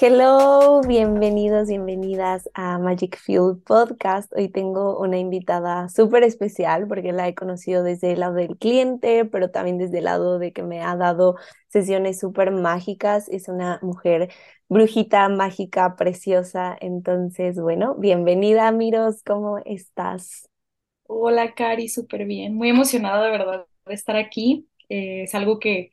Hello, bienvenidos, bienvenidas a Magic Fuel Podcast. Hoy tengo una invitada súper especial porque la he conocido desde el lado del cliente, pero también desde el lado de que me ha dado sesiones súper mágicas. Es una mujer brujita, mágica, preciosa. Entonces, bueno, bienvenida, Miros, ¿cómo estás? Hola, Cari, súper bien. Muy emocionada de verdad de estar aquí. Eh, es algo que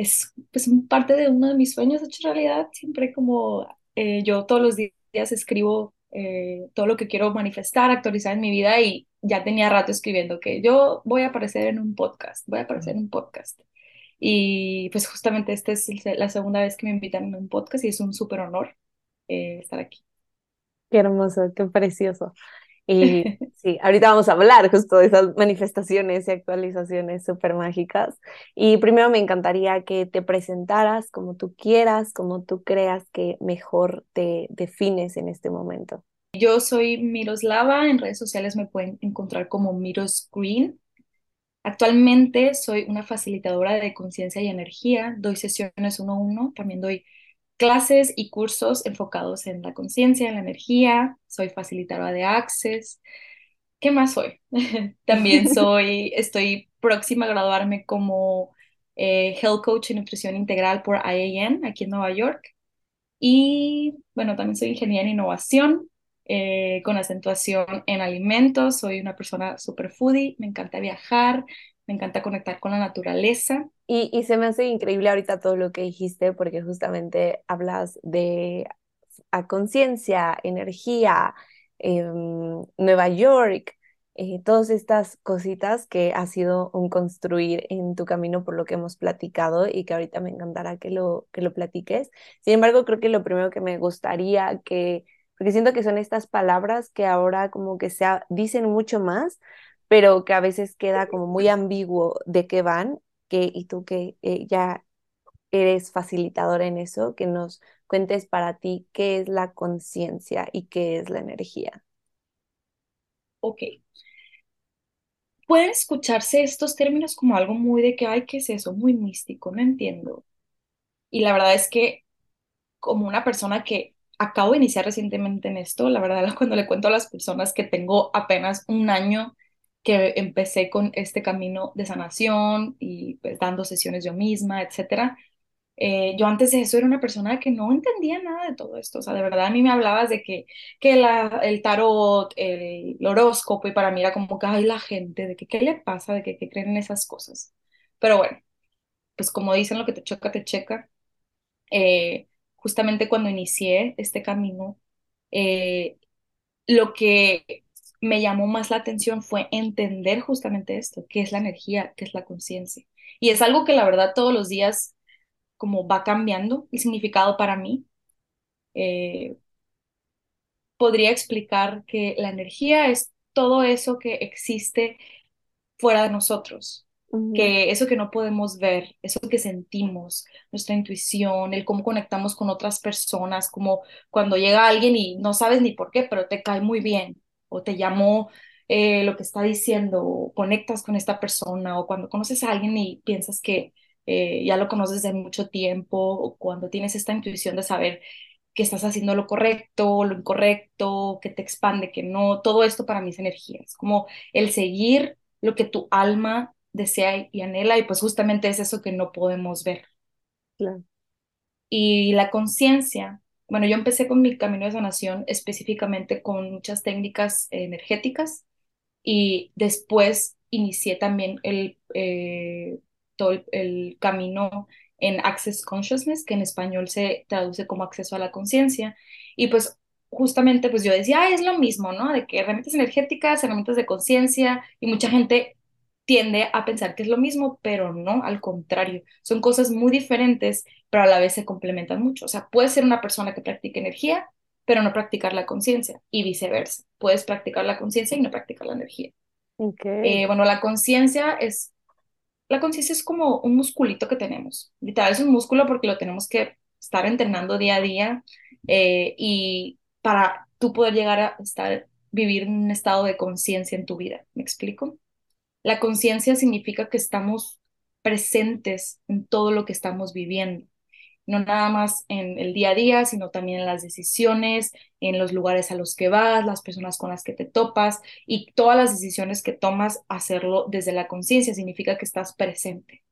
es pues parte de uno de mis sueños hecho realidad. Siempre como eh, yo todos los días escribo eh, todo lo que quiero manifestar, actualizar en mi vida y ya tenía rato escribiendo que yo voy a aparecer en un podcast, voy a aparecer en un podcast. Y pues justamente esta es la segunda vez que me invitan a un podcast y es un súper honor estar aquí. Qué hermoso, qué precioso. Y sí, ahorita vamos a hablar justo de esas manifestaciones y actualizaciones súper mágicas. Y primero me encantaría que te presentaras como tú quieras, como tú creas que mejor te defines en este momento. Yo soy Miroslava, en redes sociales me pueden encontrar como Miros Green. Actualmente soy una facilitadora de conciencia y energía, doy sesiones uno a uno, también doy clases y cursos enfocados en la conciencia, en la energía. Soy facilitadora de Access. ¿Qué más soy? También soy, estoy próxima a graduarme como eh, Health Coach en Nutrición Integral por IAN aquí en Nueva York. Y bueno, también soy ingeniera en innovación eh, con acentuación en alimentos. Soy una persona super foodie, me encanta viajar, me encanta conectar con la naturaleza. Y, se me hace increíble ahorita todo lo que dijiste, porque justamente hablas de a conciencia, energía, em, Nueva York, eh, todas estas cositas que ha sido un construir en tu camino por lo que hemos platicado y que ahorita me encantará que lo, que lo platiques. Sin embargo, creo que lo primero que me gustaría que, porque siento que son estas palabras que ahora como que se dicen mucho más, pero que a veces queda como muy ambiguo de qué van que, y tú que eh, ya eres facilitadora en eso, que nos cuentes para ti qué es la conciencia y qué es la energía. Ok. Pueden escucharse estos términos como algo muy de que, ay, ¿qué es eso? Muy místico, no entiendo. Y la verdad es que como una persona que acabo de iniciar recientemente en esto, la verdad cuando le cuento a las personas que tengo apenas un año que empecé con este camino de sanación y pues dando sesiones yo misma, etcétera. Eh, yo antes de eso era una persona que no entendía nada de todo esto, o sea, de verdad a mí me hablabas de que, que la, el tarot, el, horóscopo, y para mí era como que, hay la gente, de que qué le pasa, de que, que creen en esas cosas. Pero bueno, pues como dicen, lo que te choca, te checa. Eh, justamente cuando inicié este camino, eh, lo que me llamó más la atención fue entender justamente esto, qué es la energía, qué es la conciencia. Y es algo que la verdad todos los días como va cambiando el significado para mí. Eh, podría explicar que la energía es todo eso que existe fuera de nosotros, que eso que no podemos ver, eso que sentimos, nuestra intuición, el cómo conectamos con otras personas, como cuando llega alguien y no sabes ni por qué, pero te cae muy bien, o te llamó eh, lo que está diciendo, o conectas con esta persona, o cuando conoces a alguien y piensas que eh, ya lo conoces de mucho tiempo, o cuando tienes esta intuición de saber que estás haciendo lo correcto, lo incorrecto, que te expande, que no, todo esto para mí es energía, es como el seguir lo que tu alma desea y anhela, y pues justamente es eso que no podemos ver. Y la conciencia bueno, yo empecé con mi camino de sanación específicamente con muchas técnicas energéticas y después inicié también el, eh, todo el, camino en Access Consciousness, que en español se traduce como acceso a la conciencia. Y pues justamente pues yo decía, ah, es lo mismo, ¿no? De que herramientas energéticas, herramientas de conciencia, y mucha gente tiende a pensar que es lo mismo, pero no, al contrario, son cosas muy diferentes, pero a la vez se complementan mucho. O sea, puedes ser una persona que practique energía, pero no practicar la conciencia, y viceversa. Puedes practicar la conciencia y no practicar la energía. Okay. Eh, bueno, la conciencia es, la conciencia es como un musculito que tenemos. Literal es un músculo porque lo tenemos que estar entrenando día a día eh, y para tú poder llegar a estar, vivir un estado de conciencia en tu vida. ¿Me explico? La conciencia significa que estamos presentes en todo lo que estamos viviendo. No nada más en el día a día, sino también en las decisiones, en los lugares a los que vas, las personas con las que te topas y todas las decisiones que tomas, hacerlo desde la conciencia significa que estás presente,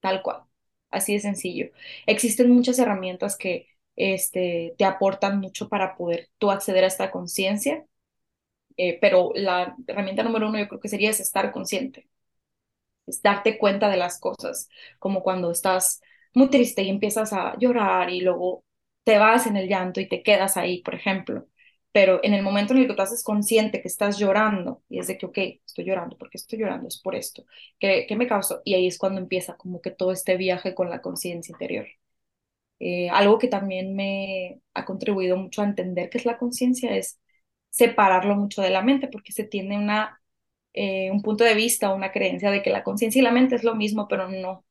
tal cual, así de sencillo. Existen muchas herramientas que este, te aportan mucho para poder tú acceder a esta conciencia, eh, pero la herramienta número uno yo creo que sería es estar consciente, es darte cuenta de las cosas, como cuando estás muy triste y empiezas a llorar y luego te vas en el llanto y te quedas ahí, por ejemplo. Pero en el momento en el que tú haces consciente que estás llorando y es de que, ok, estoy llorando, ¿por qué estoy llorando? Es por esto. ¿Qué, qué me causó? Y ahí es cuando empieza como que todo este viaje con la conciencia interior. Eh, algo que también me ha contribuido mucho a entender qué es la conciencia es separarlo mucho de la mente, porque se tiene una, eh, un punto de vista, una creencia de que la conciencia y la mente es lo mismo, pero no.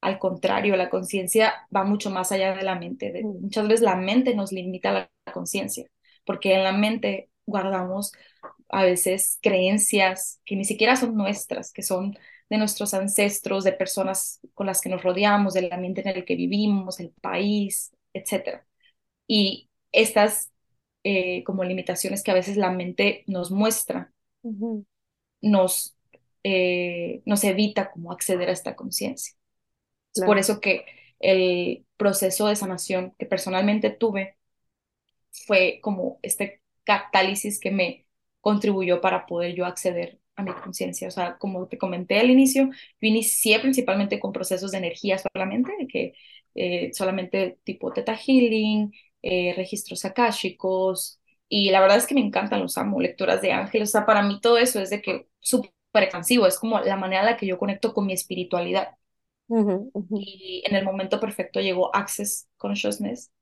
Al contrario, la conciencia va mucho más allá de la mente. Mm. muchas veces la mente nos limita la, la conciencia, porque en la mente guardamos a veces creencias que ni siquiera son nuestras, que son de nuestros ancestros, de personas con las que nos rodeamos, del ambiente en el que vivimos, el país, etc. Y estas eh, como limitaciones que a veces la mente nos muestra, nos, eh, nos evita como acceder a esta conciencia. Es por Claro. eso que el proceso de sanación que personalmente tuve fue como este catálisis que me contribuyó para poder yo acceder a mi conciencia. O sea, como te comenté al inicio, yo inicié principalmente con procesos de energía solamente, que eh, solamente tipo Theta Healing, eh, registros akáshicos, y la verdad es que me encantan, los amo, lecturas de ángeles, o sea, para mí todo eso es de que súper expansivo, es como la manera en la que yo conecto con mi espiritualidad. Ujú, ujú, Y en el momento perfecto llegó Access Consciousness,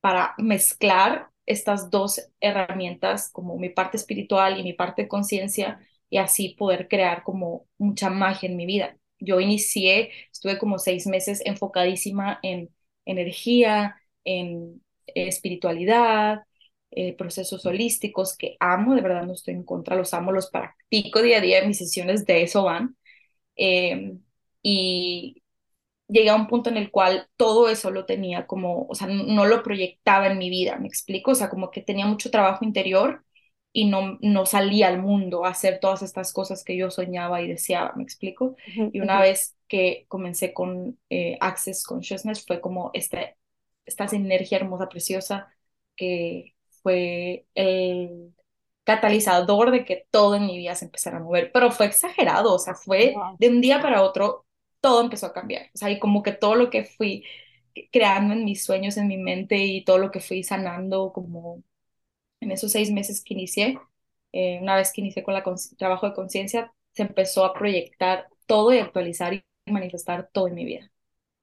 para mezclar estas dos herramientas, como mi parte espiritual y mi parte de conciencia, y así poder crear como mucha magia en mi vida. Yo inicié, estuve como seis meses enfocadísima en energía, en espiritualidad, eh, procesos holísticos que amo, de verdad no estoy en contra, los amo, los practico día a día, mis sesiones de eso van. Eh, y llegué a un punto en el cual todo eso lo tenía como, o sea, no lo proyectaba en mi vida, ¿me explico? O sea, como que tenía mucho trabajo interior y no, no salía al mundo a hacer todas estas cosas que yo soñaba y deseaba, ¿me explico? Y una vez que comencé con eh, Access Consciousness fue como esta, esta sinergia hermosa, preciosa, que fue el catalizador de que todo en mi vida se empezara a mover, pero fue exagerado, o sea, fue Wow. de un día para otro, todo empezó a cambiar, o sea, y como que todo lo que fui creando en mis sueños, en mi mente y todo lo que fui sanando como en esos seis meses que inicié, eh, una vez que inicié con el trabajo de conciencia, se empezó a proyectar todo y actualizar y manifestar todo en mi vida.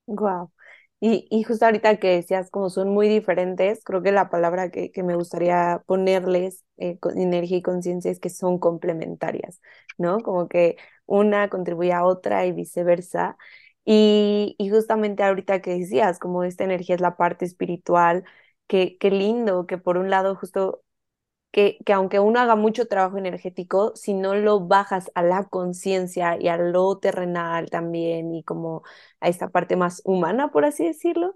Wow. Y, y justo ahorita que decías como son muy diferentes, creo que la palabra que, que me gustaría ponerles eh, con energía y conciencia es que son complementarias, ¿no? Como que una contribuye a otra y viceversa. Y, y justamente ahorita que decías, como esta energía es la parte espiritual, que, qué lindo que por un lado justo que, que aunque uno haga mucho trabajo energético, si no lo bajas a la conciencia y a lo terrenal también y como a esta parte más humana, por así decirlo,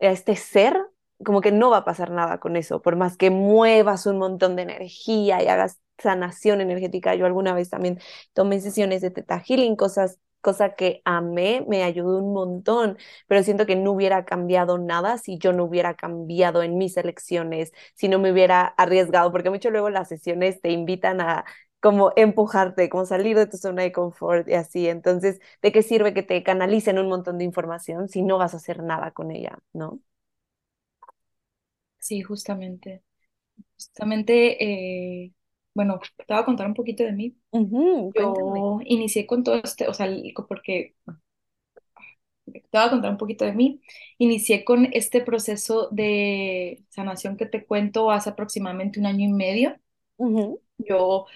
a este ser, como que no va a pasar nada con eso, por más que muevas un montón de energía y hagas sanación energética. Yo alguna vez también tomé sesiones de Theta Healing, cosas, cosa que amé, me ayudó un montón, pero siento que no hubiera cambiado nada si yo no hubiera cambiado en mis elecciones, si no me hubiera arriesgado, porque mucho luego las sesiones te invitan a como empujarte, como salir de tu zona de confort y así. Entonces, ¿de qué sirve que te canalicen un montón de información si no vas a hacer nada con ella, ¿no? Sí, justamente. Justamente, eh, bueno, te voy a contar un poquito de mí. Ujú, cuéntame. Yo inicié con todo este, o sea, el- porque te voy a contar un poquito de mí. Inicié con este proceso de sanación que te cuento hace aproximadamente un año y medio. Ujú, Yo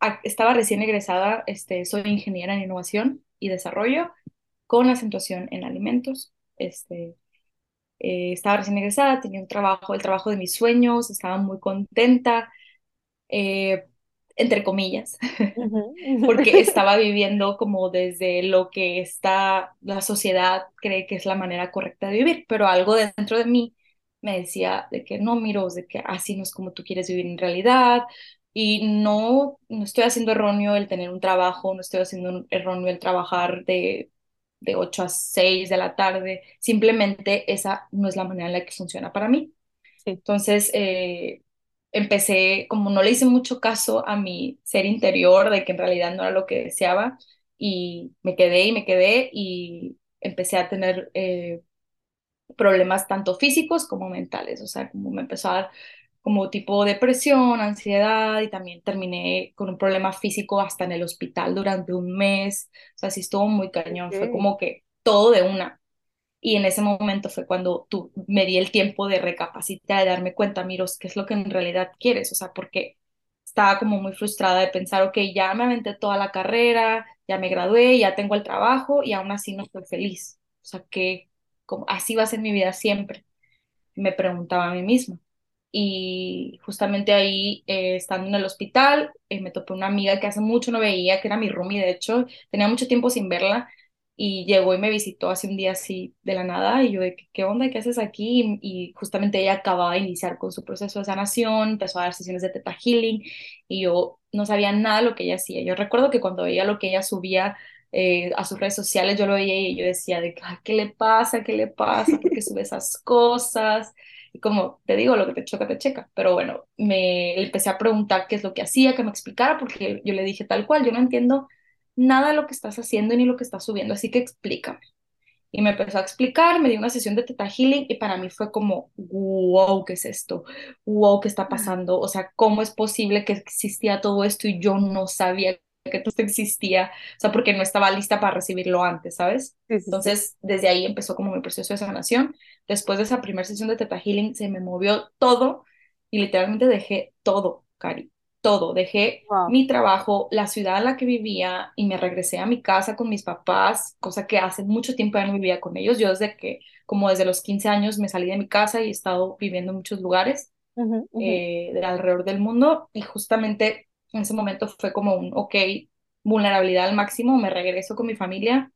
a- estaba recién egresada, este, soy ingeniera en innovación y desarrollo con acentuación en alimentos. Este, eh, estaba recién egresada, tenía un trabajo, el trabajo de mis sueños, estaba muy contenta. Eh, entre comillas, porque estaba viviendo como desde lo que está, la sociedad cree que es la manera correcta de vivir, pero algo dentro de mí me decía de que no, miro, de que así no es como tú quieres vivir en realidad, y no, no estoy haciendo erróneo el tener un trabajo, no estoy haciendo erróneo el trabajar de, de 8 a 6 de la tarde, simplemente esa no es la manera en la que funciona para mí. Sí, Entonces, eh, empecé, como no le hice mucho caso a mi ser interior, de que en realidad no era lo que deseaba, y me quedé y me quedé y empecé a tener eh, problemas tanto físicos como mentales, o sea, como me empezó a dar como tipo depresión, ansiedad y también terminé con un problema físico hasta en el hospital durante un mes, o sea, sí estuvo muy cañón, fue ok. como que todo de una. Y en ese momento fue cuando tú me di el tiempo de recapacitar, de darme cuenta, Miros, qué es lo que en realidad quieres, o sea, porque estaba como muy frustrada de pensar, ok, ya me aventé toda la carrera, ya me gradué, ya tengo el trabajo y aún así no estoy feliz. O sea, que como, así va a ser mi vida siempre, me preguntaba a mí misma. Y justamente ahí, eh, estando en el hospital, eh, me topé una amiga que hace mucho no veía, que era mi roomie, de hecho, tenía mucho tiempo sin verla y llegó y me visitó hace un día así de la nada y yo de, ¿qué onda? ¿Qué haces aquí? Y, y justamente ella acababa de iniciar con su proceso de sanación, empezó a dar sesiones de Theta Healing y yo no sabía nada de lo que ella hacía. Yo recuerdo que cuando veía lo que ella subía eh, a sus redes sociales, yo lo veía y yo decía de, "Ay, ¿qué le pasa? ¿Qué le pasa? ¿Por qué sube esas cosas? Y como te digo, lo que te choca, te checa. Pero bueno, me empecé a preguntar qué es lo que hacía, que me explicara, porque yo le dije tal cual, yo no entiendo nada de lo que estás haciendo ni lo que estás subiendo, así que explícame. Y me empezó a explicar, me dio una sesión de Theta Healing y para mí fue como, wow, ¿qué es esto? Wow, ¿qué está pasando? O sea, ¿cómo es posible que existía todo esto y yo no sabía que todo esto existía? O sea, porque no estaba lista para recibirlo antes, ¿sabes? Sí, sí, sí. Entonces, desde ahí empezó como mi proceso de sanación. Después de esa primera sesión de Theta Healing, se me movió todo y literalmente dejé todo, Cari, todo. Dejé Wow. mi trabajo, la ciudad en la que vivía y me regresé a mi casa con mis papás, cosa que hace mucho tiempo ya no vivía con ellos. Yo desde que, como desde los 15 años, me salí de mi casa y he estado viviendo en muchos lugares ujú. eh, de alrededor del mundo y justamente en ese momento fue como un, ok, vulnerabilidad al máximo, me regreso con mi familia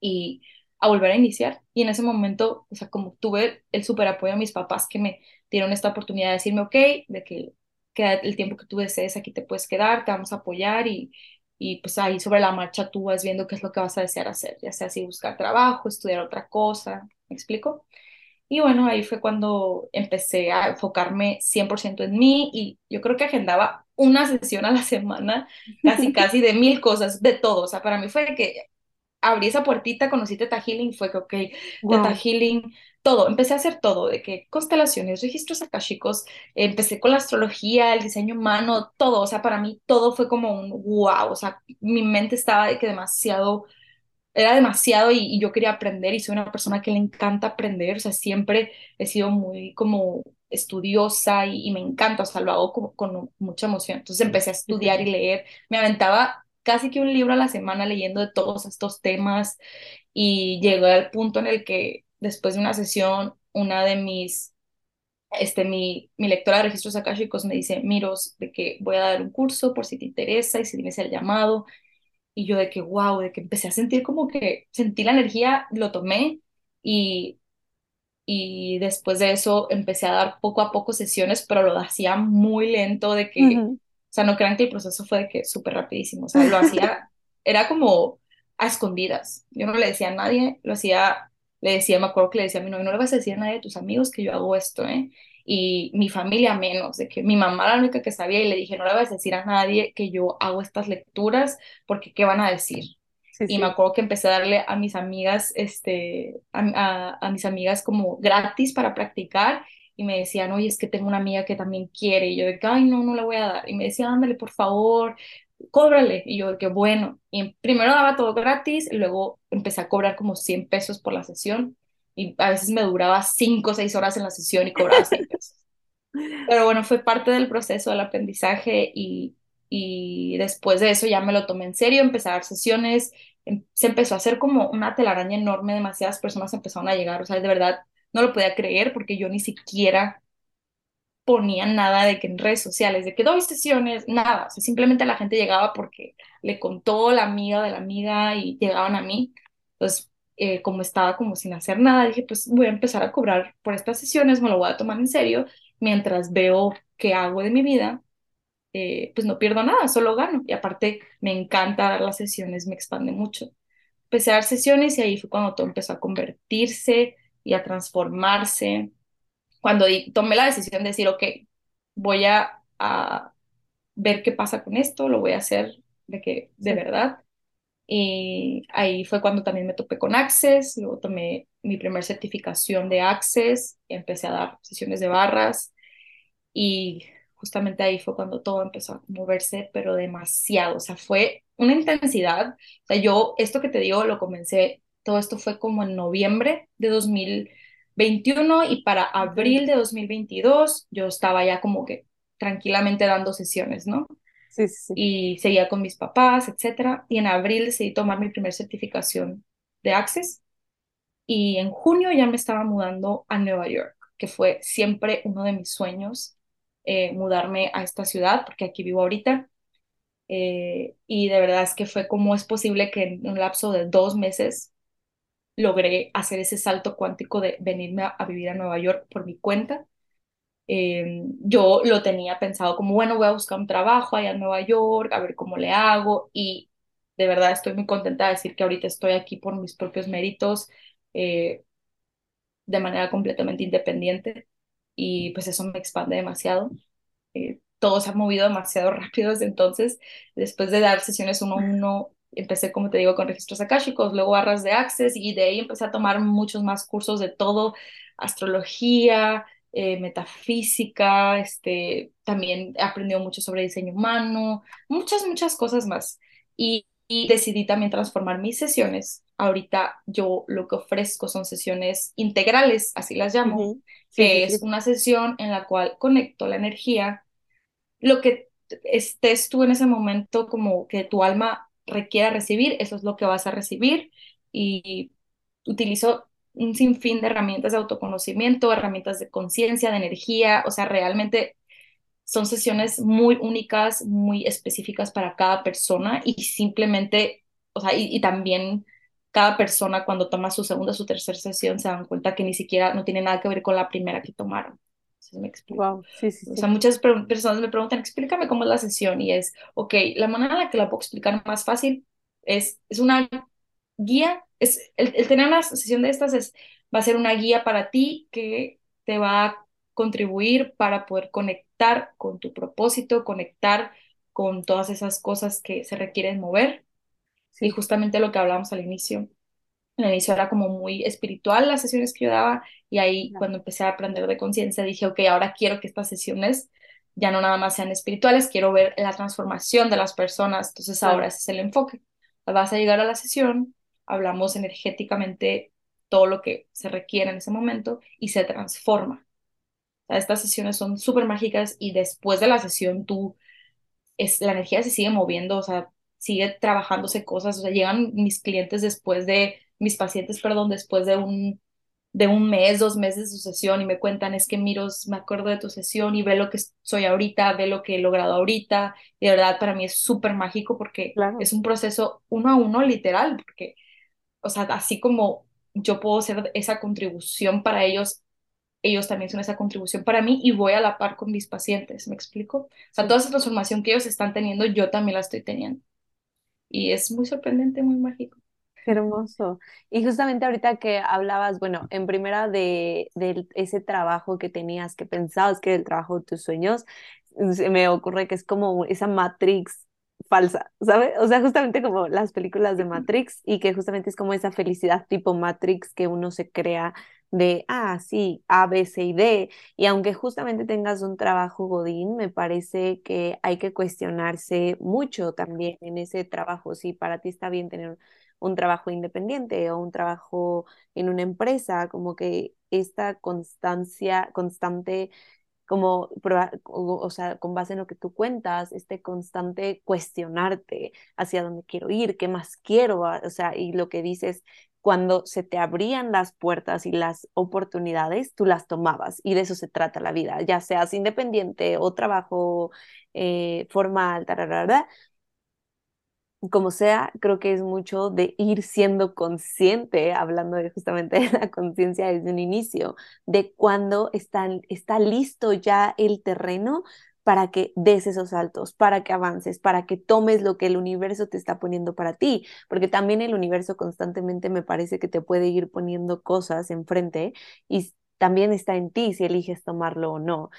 y a volver a iniciar. Y en ese momento, o sea, como tuve el súper apoyo de mis papás que me dieron esta oportunidad de decirme, ok, de que queda el tiempo que tú desees, aquí te puedes quedar, te vamos a apoyar y, y pues ahí sobre la marcha tú vas viendo qué es lo que vas a desear hacer, ya sea si buscar trabajo, estudiar otra cosa, ¿me explico? Y bueno, ahí fue cuando empecé a enfocarme 100% en mí y yo creo que agendaba una sesión a la semana, casi, casi de mil cosas, de todo. O sea, para mí fue que abrí esa puertita, conocí Teta Healing, fue que, ok, Teta Wow. Healing, todo, empecé a hacer todo, de que constelaciones, registros akashicos, empecé con la astrología, el diseño humano, todo, o sea, para mí todo fue como un wow, o sea, mi mente estaba de que demasiado, era demasiado y, y yo quería aprender y soy una persona que le encanta aprender, o sea, siempre he sido muy como estudiosa y, y me encanta, o sea, lo hago como, con mucha emoción, entonces empecé a estudiar y leer, me aventaba casi que un libro a la semana leyendo de todos estos temas y llegué al punto en el que después de una sesión, una de mis, este, mi, mi lectora de registros akáshicos me dice, Miros, de que voy a dar un curso por si te interesa y si tienes el llamado. Y yo de que, wow, de que empecé a sentir como que sentí la energía, lo tomé y, y después de eso empecé a dar poco a poco sesiones, pero lo hacía muy lento, de que, sea, no crean que el proceso fue de que súper rapidísimo, o sea, lo hacía, era como a escondidas, yo no le decía a nadie, lo hacía, le decía, me acuerdo que le decía a mi novio, no le vas a decir a nadie de tus amigos que yo hago esto, ¿eh? Y mi familia menos, de que mi mamá era la única que sabía y le dije, no le vas a decir a nadie que yo hago estas lecturas, porque ¿qué van a decir? Sí, y me sí. acuerdo que empecé a darle a mis amigas, este, a, a, a mis amigas como gratis para practicar y me decían, oye, es que tengo una amiga que también quiere y yo de que, ay, no, no le voy a dar y me decía, ándale, por favor, cóbrale y yo de que, bueno, y primero daba todo gratis y luego empecé a cobrar como 100 pesos por la sesión y a veces me duraba 5 o 6 horas en la sesión y cobraba 100 pesos. Pero bueno, fue parte del proceso del aprendizaje y, y después de eso ya me lo tomé en serio, empecé a dar sesiones, em- se empezó a hacer como una telaraña enorme, demasiadas personas empezaron a llegar, o sea, de verdad no lo podía creer porque yo ni siquiera ponía nada de que en redes sociales, de que doy sesiones, nada, o simplemente la gente llegaba porque le contó la amiga de la amiga y llegaban a mí. Entonces, eh, como estaba como sin hacer nada, dije, pues voy a empezar a cobrar por estas sesiones, me lo voy a tomar en serio, mientras veo qué hago de mi vida, eh, pues no pierdo nada, solo gano. Y aparte, me encanta dar las sesiones, me expande mucho. Empecé a dar sesiones y ahí fue cuando todo empezó a convertirse y a transformarse. Cuando tomé la decisión de decir, ok, voy a, a ver qué pasa con esto, lo voy a hacer de que de verdad. Y ahí fue cuando también me topé con Access, luego tomé mi primer certificación de Access, empecé a dar sesiones de barras y justamente ahí fue cuando todo empezó a moverse, pero demasiado, o sea, fue una intensidad. O sea, yo esto que te digo lo comencé, todo esto fue como en noviembre de 2021 y para abril de 2022 yo estaba ya como que tranquilamente dando sesiones, ¿no? Sí, sí. Y seguía con mis papás, etcétera. Y en abril decidí tomar mi primer certificación de Access. Y en junio ya me estaba mudando a Nueva York, que fue siempre uno de mis sueños, eh, mudarme a esta ciudad, porque aquí vivo ahorita. Eh, y de verdad es que fue como es posible que en un lapso de dos meses logré hacer ese salto cuántico de venirme a, vivir a Nueva York por mi cuenta eh, yo lo tenía pensado como, bueno, voy a buscar un trabajo allá en Nueva York, a ver cómo le hago y de verdad estoy muy contenta de decir que ahorita estoy aquí por mis propios méritos, eh, de manera completamente independiente y pues eso me expande demasiado. Eh, todo se ha movido demasiado rápido desde entonces. Después de dar sesiones uno a uno, empecé, como te digo, con registros akáshicos, luego barras de Access y de ahí empecé a tomar muchos más cursos de todo, astrología, eh, metafísica, este, también he aprendido mucho sobre diseño humano, muchas, muchas cosas más. Y, decidí también transformar mis sesiones. Ahorita yo lo que ofrezco son sesiones integrales, así las llamo, que es una sesión en la cual conecto la energía, lo que estés tú en ese momento como que tu alma requiera recibir, eso es lo que vas a recibir y utilizo un sinfín de herramientas de autoconocimiento, herramientas de conciencia, de energía, o sea, realmente son sesiones muy únicas, muy específicas para cada persona y simplemente, o sea, y, también cada persona cuando toma su segunda su tercera sesión se dan cuenta que ni siquiera no tiene nada que ver con la primera que tomaron. Me explico? Wow, sí, sí, O sea, muchas personas me preguntan, explícame cómo es la sesión y es, ok, la manera en la que la puedo explicar más fácil es, es una guía, es, el, tener una sesión de estas es, va a ser una guía para ti que te va a contribuir para poder conectar con tu propósito, conectar con todas esas cosas que se requieren mover. Y justamente lo que hablábamos al inicio, al inicio era como muy espiritual las sesiones que yo daba y ahí cuando empecé a aprender de conciencia dije, ok, ahora quiero que estas sesiones ya no nada más sean espirituales, quiero ver la transformación de las personas, entonces ahora ese es el enfoque. Vas a llegar a la sesión hablamos energéticamente todo lo que se requiere en ese momento y se transforma. estas sesiones son súper mágicas y después de la sesión tú, es, la energía se sigue moviendo, o sea, sigue trabajándose cosas, o sea, llegan mis clientes después de, mis pacientes, perdón, después de un, de un mes, dos meses de su sesión y me cuentan, es que miros, me acuerdo de tu sesión y ve lo que soy ahorita, ve lo que he logrado ahorita. Y de verdad para mí es súper mágico porque es un proceso uno a uno literal, porque o sea, así como yo puedo ser esa contribución para ellos, ellos también son esa contribución para mí y voy a la par con mis pacientes, ¿me explico? O sea, toda esa transformación que ellos están teniendo, yo también la estoy teniendo. Y es muy sorprendente, muy mágico. Hermoso. Y justamente ahorita que hablabas, bueno, en primera de, de, ese trabajo que tenías, que pensabas que era el trabajo de tus sueños, se me ocurre que es como esa matrix falsa, ¿sabes? O sea, justamente como las películas de Matrix y que justamente es como esa felicidad tipo Matrix que uno se crea de, ah, sí, A, B, C y D. Y aunque justamente tengas un trabajo godín, me parece que hay que cuestionarse mucho también en ese trabajo. Si para ti está bien tener un trabajo independiente o un trabajo en una empresa, como que esta constancia, constante como, o sea, con base en lo que tú cuentas, este constante cuestionarte hacia dónde quiero ir, qué más quiero, o sea, y lo que dices, cuando se te abrían las puertas y las oportunidades, tú las tomabas y de eso se trata la vida, ya seas independiente o trabajo eh, formal, tararara, como sea, creo que es mucho de ir siendo consciente, hablando de justamente de la conciencia desde un inicio, de cuando está, está listo ya el terreno para que des esos saltos, para que avances, para que tomes lo que el universo te está poniendo para ti, porque también el universo constantemente me parece que te puede ir poniendo cosas enfrente y también está en ti si eliges tomarlo o no.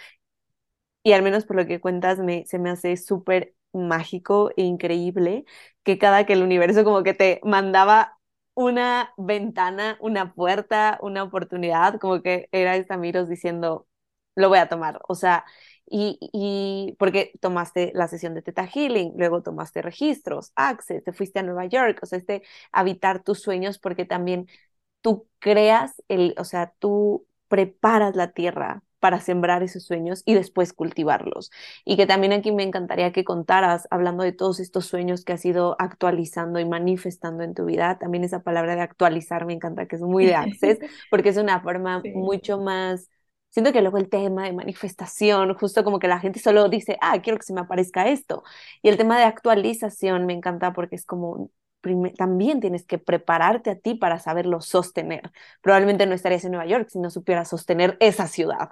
Y al menos por lo que cuentas, me, se me hace súper mágico e increíble que cada que el universo como que te mandaba una ventana, una puerta, una oportunidad, como que era Estamiros diciendo, lo voy a tomar. O sea, y, y, porque tomaste la sesión de Teta Healing, luego tomaste registros, Access, te fuiste a Nueva York, o sea, este habitar tus sueños porque también tú creas el, o sea, tú preparas la tierra para sembrar esos sueños y después cultivarlos. Y que también aquí me encantaría que contaras, hablando de todos estos sueños que has ido actualizando y manifestando en tu vida, también esa palabra de actualizar me encanta, que es muy de access, porque es una forma mucho más... Siento que luego el tema de manifestación, justo como que la gente solo dice, ah, quiero que se me aparezca esto. Y el tema de actualización me encanta porque es como, también tienes que prepararte a ti para saberlo sostener. Probablemente no estarías en Nueva York si no supieras sostener esa ciudad,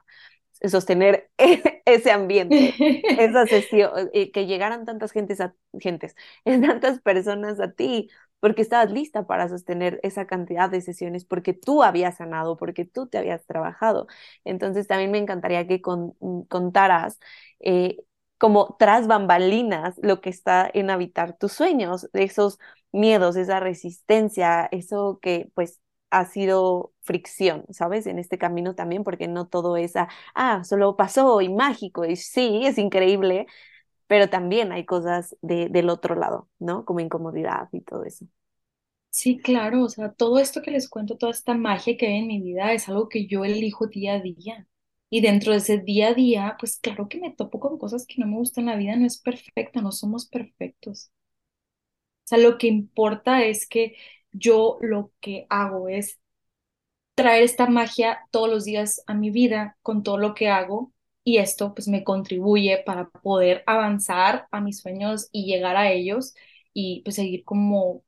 sostener ese ambiente, esa sesión, eh, que llegaran tantas gentes, a, gentes, tantas personas a ti, porque estabas lista para sostener esa cantidad de sesiones, porque tú habías sanado, porque tú te habías trabajado. Entonces también me encantaría que mm, contaras eh, como tras bambalinas lo que está en habitar tus sueños, esos miedos, esa resistencia, eso que pues ha sido fricción, ¿sabes? En este camino también, porque no todo es, ah, solo pasó y mágico, y sí, es increíble, pero también hay cosas de, del otro lado, ¿no? Como incomodidad y todo eso. Sí, claro, o sea, todo esto que les cuento, toda esta magia que hay en mi vida es algo que yo elijo día a día. Y dentro de ese día a día, pues claro que me topo con cosas que no me gustan, la vida no es perfecta, no somos perfectos. O sea, lo que importa es que yo lo que hago es traer esta magia todos los días a mi vida con todo lo que hago y esto pues me contribuye para poder avanzar a mis sueños y llegar a ellos y pues seguir como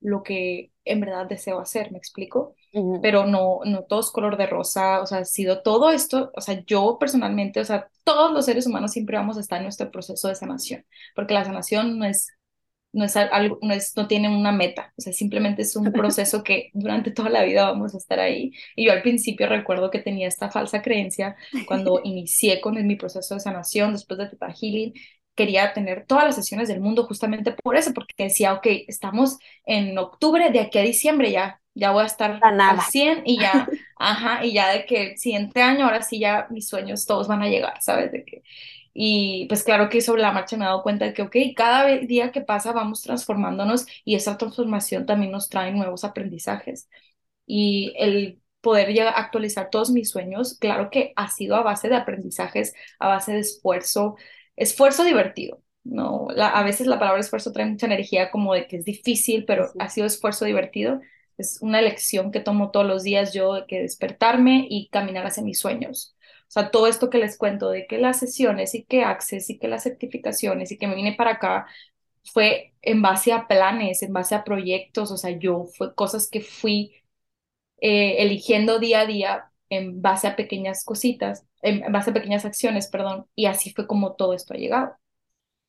lo que en verdad deseo hacer, ¿me explico? Pero no, no todo es color de rosa, o sea, ha sido todo esto, o sea, yo personalmente, o sea, todos los seres humanos siempre vamos a estar en nuestro proceso de sanación, porque la sanación no es no es algo, no es, no tiene una meta, o sea, simplemente es un proceso que durante toda la vida vamos a estar ahí. Y yo al principio recuerdo que tenía esta falsa creencia cuando inicié con mi proceso de sanación después de Teta Healing, quería tener todas las sesiones del mundo justamente por eso, porque decía, ok, estamos en octubre, de aquí a diciembre ya, ya voy a estar al 100 y ya, ajá, y ya de que el siguiente año, ahora sí ya mis sueños todos van a llegar, ¿sabes? De que y pues claro que sobre la marcha me he dado cuenta de que, ok, cada día que pasa vamos transformándonos y esa transformación también nos trae nuevos aprendizajes. Y el poder llegar a actualizar todos mis sueños, claro que ha sido a base de aprendizajes, a base de esfuerzo, esfuerzo divertido. No, a veces la palabra esfuerzo trae mucha energía como de que es difícil, pero ha sido esfuerzo divertido. Es una elección que tomo todos los días yo de que despertarme y caminar hacia mis sueños. O sea, todo esto que les cuento de que las sesiones y que Access y que las certificaciones y que me vine para acá fue en base a planes, en base a proyectos, o sea, yo fue cosas que fui eh, eligiendo día a día en base a pequeñas cositas, en base a pequeñas acciones, perdón, y así fue como todo esto ha llegado.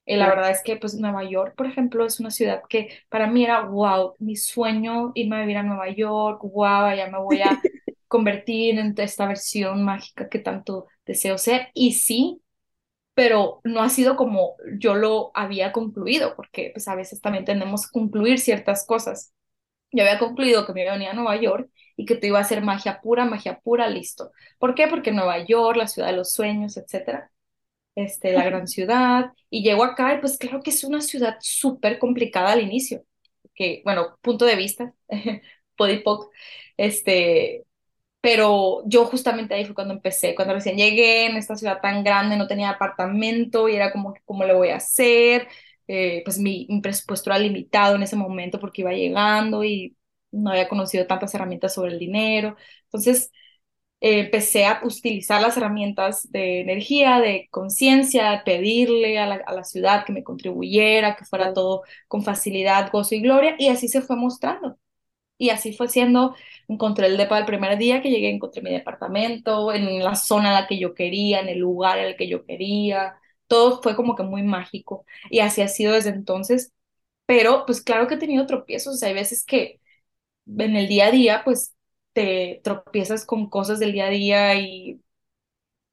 Eh, la verdad es que, pues, Nueva York, por ejemplo, es una ciudad que para mí era, wow, mi sueño irme a vivir a Nueva York, wow, ya me voy a convertir en esta versión mágica que tanto deseo ser. Y sí, pero no ha sido como yo lo había concluido, porque pues a veces también tenemos que concluir ciertas cosas. Yo había concluido que me iba a venir a Nueva York y que te iba a hacer magia pura, magia pura, listo. ¿Por qué? Porque Nueva York, la ciudad de los sueños, etcétera, este, la gran ciudad, y llego acá y pues claro que es una ciudad súper complicada al inicio, que bueno, punto de vista, podipoc, este, pero yo justamente ahí fue cuando empecé, cuando recién llegué en esta ciudad tan grande, no tenía apartamento y era como, ¿cómo le voy a hacer? Eh, pues mi, mi, presupuesto era limitado en ese momento porque iba llegando y no había conocido tantas herramientas sobre el dinero. Entonces, eh, empecé a utilizar las herramientas de energía, de conciencia, pedirle a la, a la, ciudad que me contribuyera, que fuera todo con facilidad, gozo y gloria, y así se fue mostrando. Y así fue siendo, encontré el depa el primer día que llegué, encontré mi departamento, en la zona en la que yo quería, en el lugar en el que yo quería, todo fue como que muy mágico. Y así ha sido desde entonces, pero pues claro que he tenido tropiezos, o sea, hay veces que en el día a día, pues te tropiezas con cosas del día a día y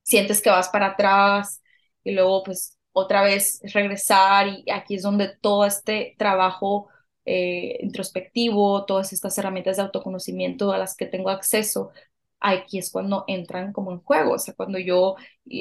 sientes que vas para atrás y luego pues otra vez regresar y aquí es donde todo este trabajo eh, introspectivo, todas estas herramientas de autoconocimiento a las que tengo acceso, aquí es cuando entran como en juego, o sea, cuando yo,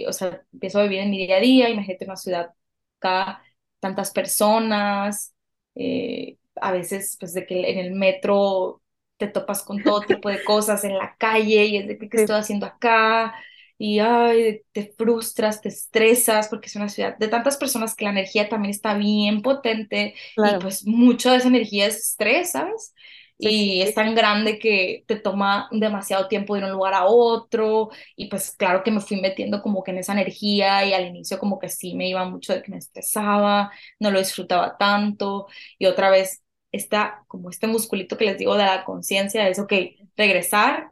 o sea, empiezo a vivir en mi día a día, imagínate una ciudad cada tantas personas, eh, a veces pues de que en el metro te topas con todo tipo de cosas en la calle y es de qué estoy haciendo acá y ay, te frustras, te estresas porque es una ciudad de tantas personas que la energía también está bien potente y pues mucho de esa energía es estrés, ¿sabes? y es tan grande que te toma demasiado tiempo de ir de un lugar a otro y pues claro que me fui metiendo como que en esa energía y al inicio como que sí me iba mucho de que me estresaba, no lo disfrutaba tanto y otra vez está como este musculito que les digo de la conciencia es, ok, regresar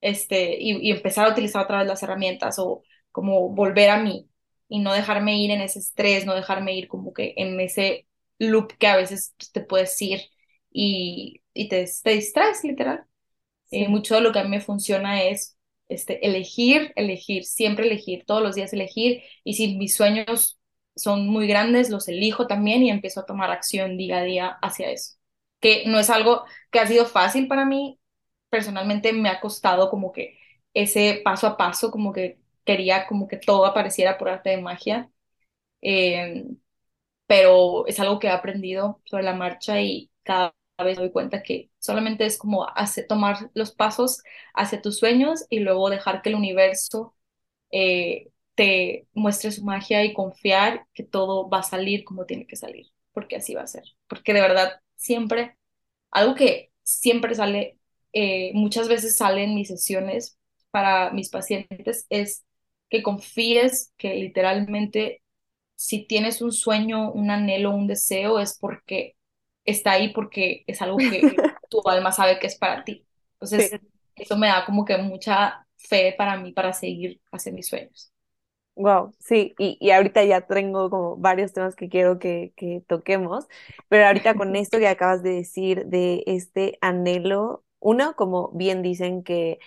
este, y, empezar a utilizar otra vez las herramientas o como volver a mí y no dejarme ir en ese estrés, no dejarme ir como que en ese loop que a veces pues, te puedes ir y, y te, te, distraes literal. Eh, mucho de lo que a mí me funciona es este, elegir, elegir, siempre elegir, todos los días elegir y si mis sueños son muy grandes, los elijo también y empiezo a tomar acción día a día hacia eso. Que no es algo que ha sido fácil para mí, personalmente me ha costado como que ese paso a paso, como que quería como que todo apareciera por arte de magia, eh, pero es algo que he aprendido sobre la marcha y cada vez doy cuenta que solamente es como hacer, tomar los pasos hacia tus sueños y luego dejar que el universo eh, te muestre su magia y confiar que todo va a salir como tiene que salir, porque así va a ser. Porque de verdad, siempre, algo que siempre sale, eh, muchas veces sale en mis sesiones para mis pacientes, es que confíes que literalmente si tienes un sueño, un anhelo, un deseo, es porque está ahí, porque es algo que tu alma sabe que es para ti. Entonces, eso me da como que mucha fe para mí para seguir hacia mis sueños. Wow, sí, y, y, ahorita ya tengo como varios temas que quiero que, que toquemos, pero ahorita con esto que acabas de decir de este anhelo, uno, como bien dicen que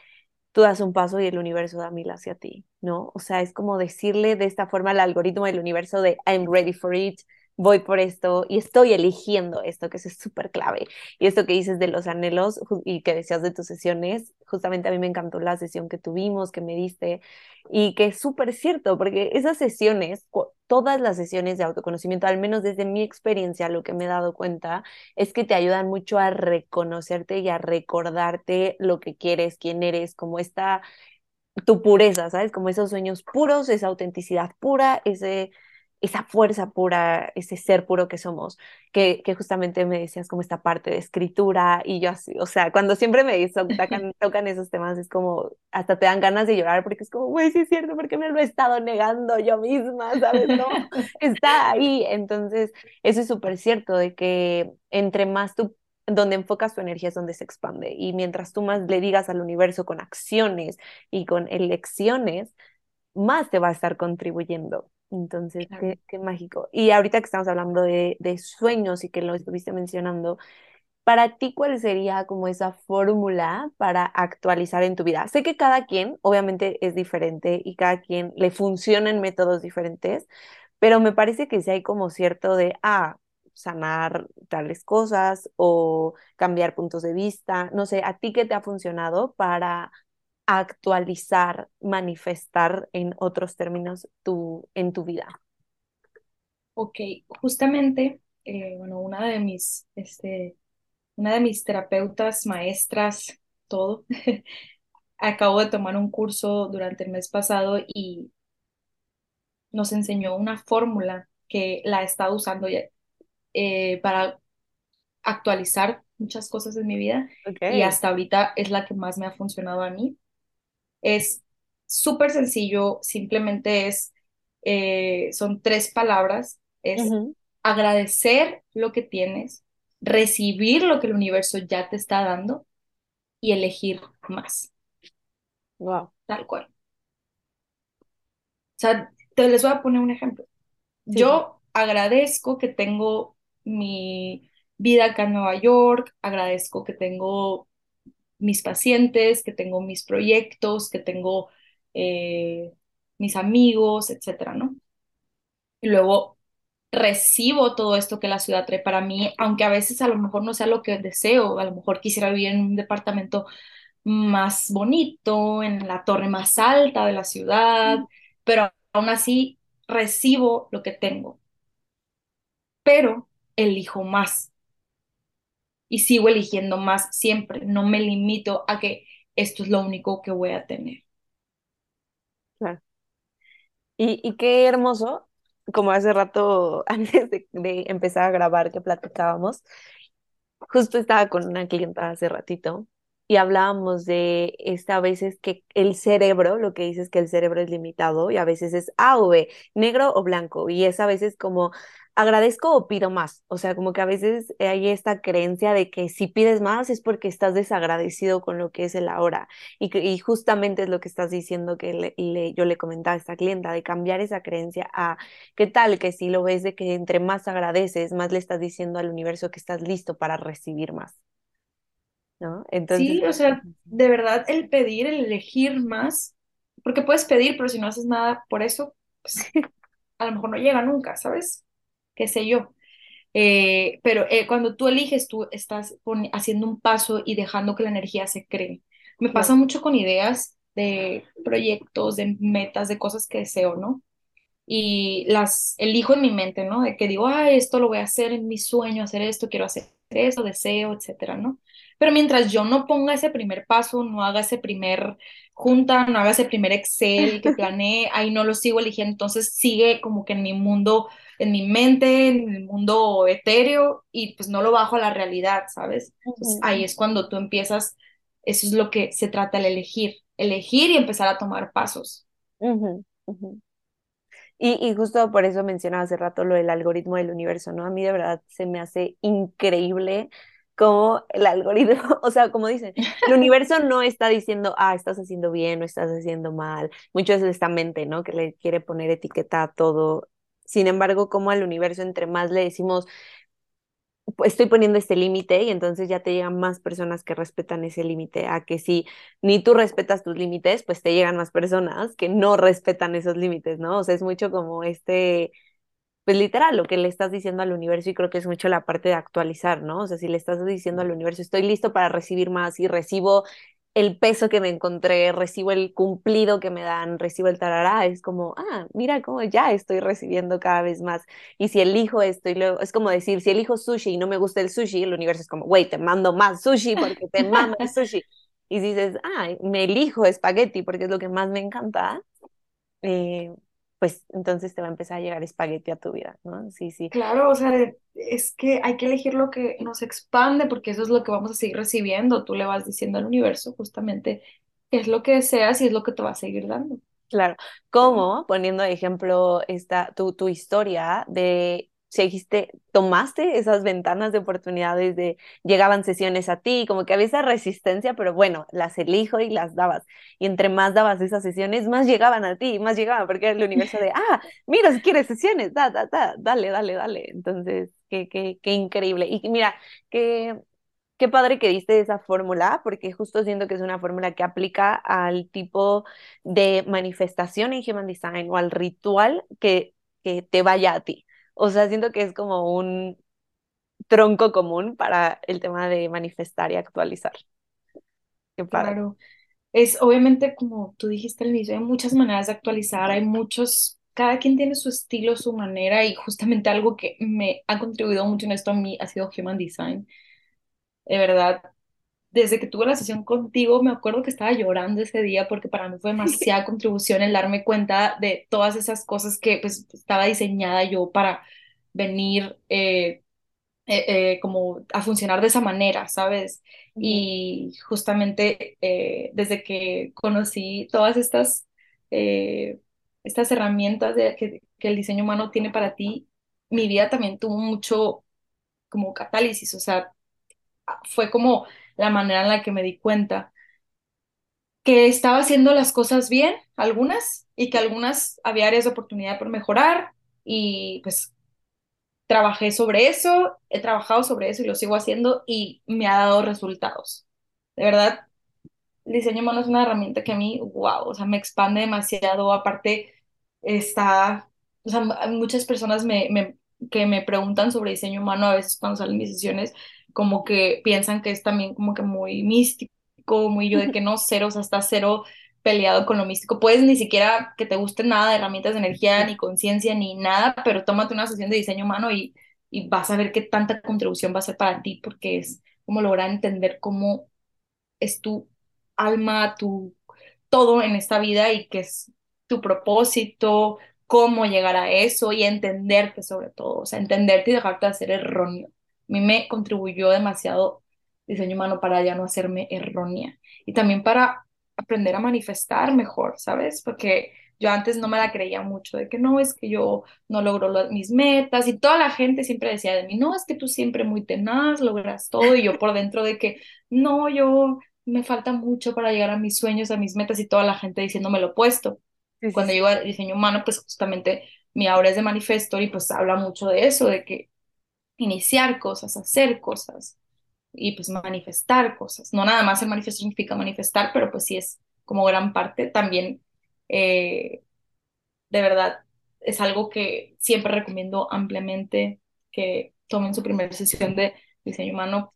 tú das un paso y el universo da mil hacia ti, ¿no? O sea, es como decirle de esta forma al algoritmo del universo de I'm ready for it, voy por esto y estoy eligiendo esto, que es súper clave. Y esto que dices de los anhelos y que decías de tus sesiones, justamente a mí me encantó la sesión que tuvimos, que me diste, y que es súper cierto, porque esas sesiones, todas las sesiones de autoconocimiento, al menos desde mi experiencia, lo que me he dado cuenta es que te ayudan mucho a reconocerte y a recordarte lo que quieres, quién eres, como esta tu pureza, ¿sabes? Como esos sueños puros, esa autenticidad pura, ese esa fuerza pura, ese ser puro que somos, que, que justamente me decías como esta parte de escritura y yo así, o sea, cuando siempre me tocan, tocan esos temas es como, hasta te dan ganas de llorar porque es como, güey, sí es cierto, porque me lo he estado negando yo misma, ¿sabes? No, está ahí. Entonces, eso es súper cierto, de que entre más tú donde enfocas tu energía es donde se expande. Y mientras tú más le digas al universo con acciones y con elecciones, más te va a estar contribuyendo. Entonces, qué, qué, mágico. Y ahorita que estamos hablando de, de, sueños y que lo estuviste mencionando, para ti, ¿cuál sería como esa fórmula para actualizar en tu vida? Sé que cada quien, obviamente, es diferente y cada quien le funcionan métodos diferentes, pero me parece que sí hay como cierto de, ah, sanar tales cosas o cambiar puntos de vista. No sé, ¿a ti qué te ha funcionado para actualizar, manifestar en otros términos tu, en tu vida? Ok, justamente, eh, bueno, una de mis, este, una de mis terapeutas, maestras, todo, acabo de tomar un curso durante el mes pasado y nos enseñó una fórmula que la he estado usando ya, eh, para actualizar muchas cosas en mi vida y Ok. hasta ahorita es la que más me ha funcionado a mí. Es súper sencillo, simplemente es, eh, son tres palabras, es agradecer lo que tienes, recibir lo que el universo ya te está dando y elegir más, Wow. tal cual. O sea, te les voy a poner un ejemplo. Sí. Yo agradezco que tengo mi vida acá en Nueva York, agradezco que tengo mis pacientes, que tengo mis proyectos, que tengo eh, mis amigos, etcétera, ¿no? Y luego recibo todo esto que la ciudad trae para mí, aunque a veces a lo mejor no sea lo que deseo, a lo mejor quisiera vivir en un departamento más bonito, en la torre más alta de la ciudad, pero aún así recibo lo que tengo, pero elijo más y sigo eligiendo más siempre, no me limito a que esto es lo único que voy a tener. Claro. Y, y qué hermoso, como hace rato, antes de, empezar a grabar, que platicábamos, Justo estaba con una clienta hace ratito y hablábamos de esta a veces que el cerebro, lo que dices que el cerebro es limitado y a veces es A o B, negro o blanco y es a veces como agradezco o pido más, o sea, como que a veces hay esta creencia de que si pides más es porque estás desagradecido con lo que es el ahora y, y justamente es lo que estás diciendo que le- le- yo le comentaba a esta clienta de cambiar esa creencia a ¿Qué tal que si lo ves de que entre más agradeces, más le estás diciendo al universo que estás listo para recibir más, ¿no? Entonces, Sí, o sea, de verdad el pedir, el elegir más, porque puedes pedir, pero si no haces nada por eso, pues a lo mejor no llega nunca, ¿sabes? Qué sé yo. Eh, pero eh, cuando tú eliges, tú estás haciendo un paso y dejando que la energía se cree. Me pasa mucho con ideas de proyectos, de metas, de cosas que deseo, ¿no? y las elijo en mi mente, ¿no? De que digo, ah, esto lo voy a hacer en mi sueño, hacer esto, quiero hacer esto, deseo, etcétera, ¿no? Pero mientras yo no ponga ese primer paso, no haga ese primer junta, no haga ese primer Excel que planeé, ahí no lo sigo eligiendo, entonces sigue como que en mi mundo, en mi mente, en el mundo etéreo y pues no lo bajo a la realidad, ¿sabes? Entonces ahí es cuando tú empiezas, eso es lo que se trata el elegir, elegir y empezar a tomar pasos. ujú, ujú. Y, y justo por eso mencionaba hace rato lo del algoritmo del universo, ¿no? A mí de verdad se me hace increíble cómo el algoritmo, o sea, como dicen, el universo no está diciendo, ah, estás haciendo bien o estás haciendo mal. Mucho es esta mente, ¿no? Que le quiere poner etiqueta a todo. Sin embargo, como al universo, entre más le decimos, estoy poniendo este límite y entonces ya te llegan más personas que respetan ese límite, a que si ni tú respetas tus límites, pues te llegan más personas que no respetan esos límites, ¿no? O sea, es mucho como este, pues literal, lo que le estás diciendo al universo y creo que es mucho la parte de actualizar, ¿no? O sea, si le estás diciendo al universo, estoy listo para recibir más y recibo el peso que me encontré, recibo el cumplido que me dan, recibo el tarará, es como, ah, mira cómo ya estoy recibiendo cada vez más. Y si elijo esto y luego, es como decir, si elijo sushi y no me gusta el sushi, el universo es como, güey, te mando más sushi porque te mama el sushi. Y si dices, ah, me elijo espagueti porque es lo que más me encanta, eh, pues entonces te va a empezar a llegar espagueti a tu vida, ¿no? Sí, sí, Claro, o sea, es que hay que elegir lo que nos expande porque eso es lo que vamos a seguir recibiendo. Tú le vas diciendo al universo justamente es lo que deseas y es lo que te va a seguir dando. claro. Como, poniendo de ejemplo esta, tu, tu historia de, si dijiste, tomaste esas ventanas de oportunidades de, llegaban sesiones a ti, como que había esa resistencia, pero bueno, las elijo y las dabas. Y entre más dabas esas sesiones, más llegaban a ti, más llegaban, porque era el universo de, ah, mira, si quieres sesiones, da, da, da, dale, dale, dale. Entonces, qué, qué, qué increíble. Y mira, que Qué padre que diste esa fórmula, porque justo siento que es una fórmula que aplica al tipo de manifestación en Human Design o al ritual que, que te vaya a ti. O sea, siento que es como un tronco común para el tema de manifestar y actualizar. Claro, es obviamente como tú dijiste al inicio, hay muchas maneras de actualizar, hay muchos, cada quien tiene su estilo, su manera y justamente algo que me ha contribuido mucho en esto a mí ha sido Human Design. De verdad, desde que tuve la sesión contigo, me acuerdo que estaba llorando ese día porque para mí fue demasiada contribución el darme cuenta de todas esas cosas que pues estaba diseñada yo para venir. eh, eh, eh, como a funcionar de esa manera, ¿sabes? Y justamente desde que conocí todas estas, estas herramientas de, que, que el diseño humano tiene para ti, mi vida también tuvo mucho como catálisis, o sea, fue como la manera en la que me di cuenta que estaba haciendo las cosas bien, algunas, y que algunas había áreas de oportunidad por mejorar, y pues trabajé sobre eso, he trabajado sobre eso y lo sigo haciendo y me ha dado resultados. De verdad, el diseño humano es una herramienta que a mí, wow, o sea, me expande demasiado. Aparte, está, o sea, muchas personas me, que me preguntan sobre diseño humano a veces cuando salen mis sesiones, como que piensan que es también como que muy místico, muy yo de que no, cero, o sea, está cero peleado con lo místico. Puedes ni siquiera que te guste nada de herramientas de energía, ni conciencia, ni nada, pero tómate una sesión de diseño humano y, y vas a ver qué tanta contribución va a ser para ti, porque es como lograr entender cómo es tu alma, tu todo en esta vida y qué es tu propósito, cómo llegar a eso y entenderte sobre todo, o sea, entenderte y dejarte de ser erróneo. Mí me contribuyó demasiado diseño humano para ya no hacerme errónea y también para aprender a manifestar mejor, ¿sabes? Porque yo antes no me la creía mucho de que no, es que yo no logro mis metas y toda la gente siempre decía de mí, no, es que tú siempre muy tenaz, logras todo y yo por dentro de que no, yo me falta mucho para llegar a mis sueños, a mis metas y toda la gente diciéndome lo opuesto. Sí, Cuando llego al diseño humano, pues justamente mi aura es de manifestor y pues habla mucho de eso, de que iniciar cosas, hacer cosas, y pues manifestar cosas. No nada más el manifiesto significa manifestar, pero pues sí es como gran parte también, eh, de verdad, es algo que siempre recomiendo ampliamente que tomen su primera sesión de diseño humano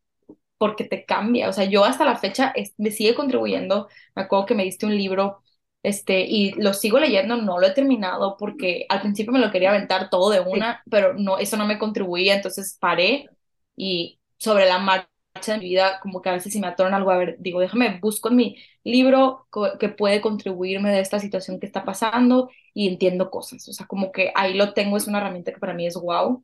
porque te cambia. O sea, yo hasta la fecha me sigue contribuyendo. Me acuerdo que me diste un libro este, y lo sigo leyendo, no lo he terminado porque al principio me lo quería aventar todo de una, pero no, eso no me contribuía, entonces paré y sobre la marcha de mi vida, como que a veces si me atoran algo, a ver, digo, déjame, busco en mi libro que puede contribuirme de esta situación que está pasando y entiendo cosas. O sea, como que ahí lo tengo, es una herramienta que para mí es wow.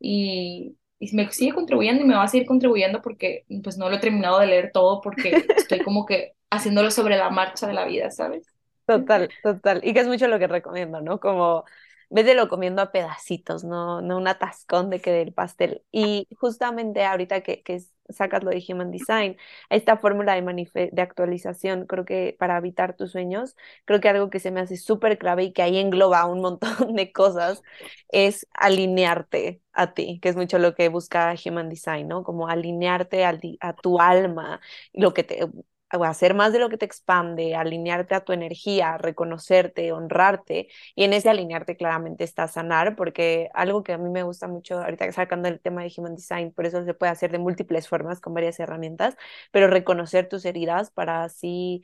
Y, y me sigue contribuyendo y me va a seguir contribuyendo porque pues no lo he terminado de leer todo porque estoy como que haciéndolo sobre la marcha de la vida, ¿sabes? Total, total. Y que es mucho lo que recomiendo, ¿no? Como lo comiendo a pedacitos, no, no un atascón de que del pastel. Y justamente ahorita que, que sacas lo de Human Design, esta fórmula de, de actualización, creo que para evitar tus sueños, creo que algo que se me hace súper clave y que ahí engloba un montón de cosas es alinearte a ti, que es mucho lo que busca Human Design, ¿no? Como alinearte a, a tu alma, lo que te hacer más de lo que te expande, alinearte a tu energía, reconocerte, honrarte, y en ese alinearte claramente está sanar, porque algo que a mí me gusta mucho, ahorita sacando el tema de Human Design, por eso se puede hacer de múltiples formas con varias herramientas, pero reconocer tus heridas para así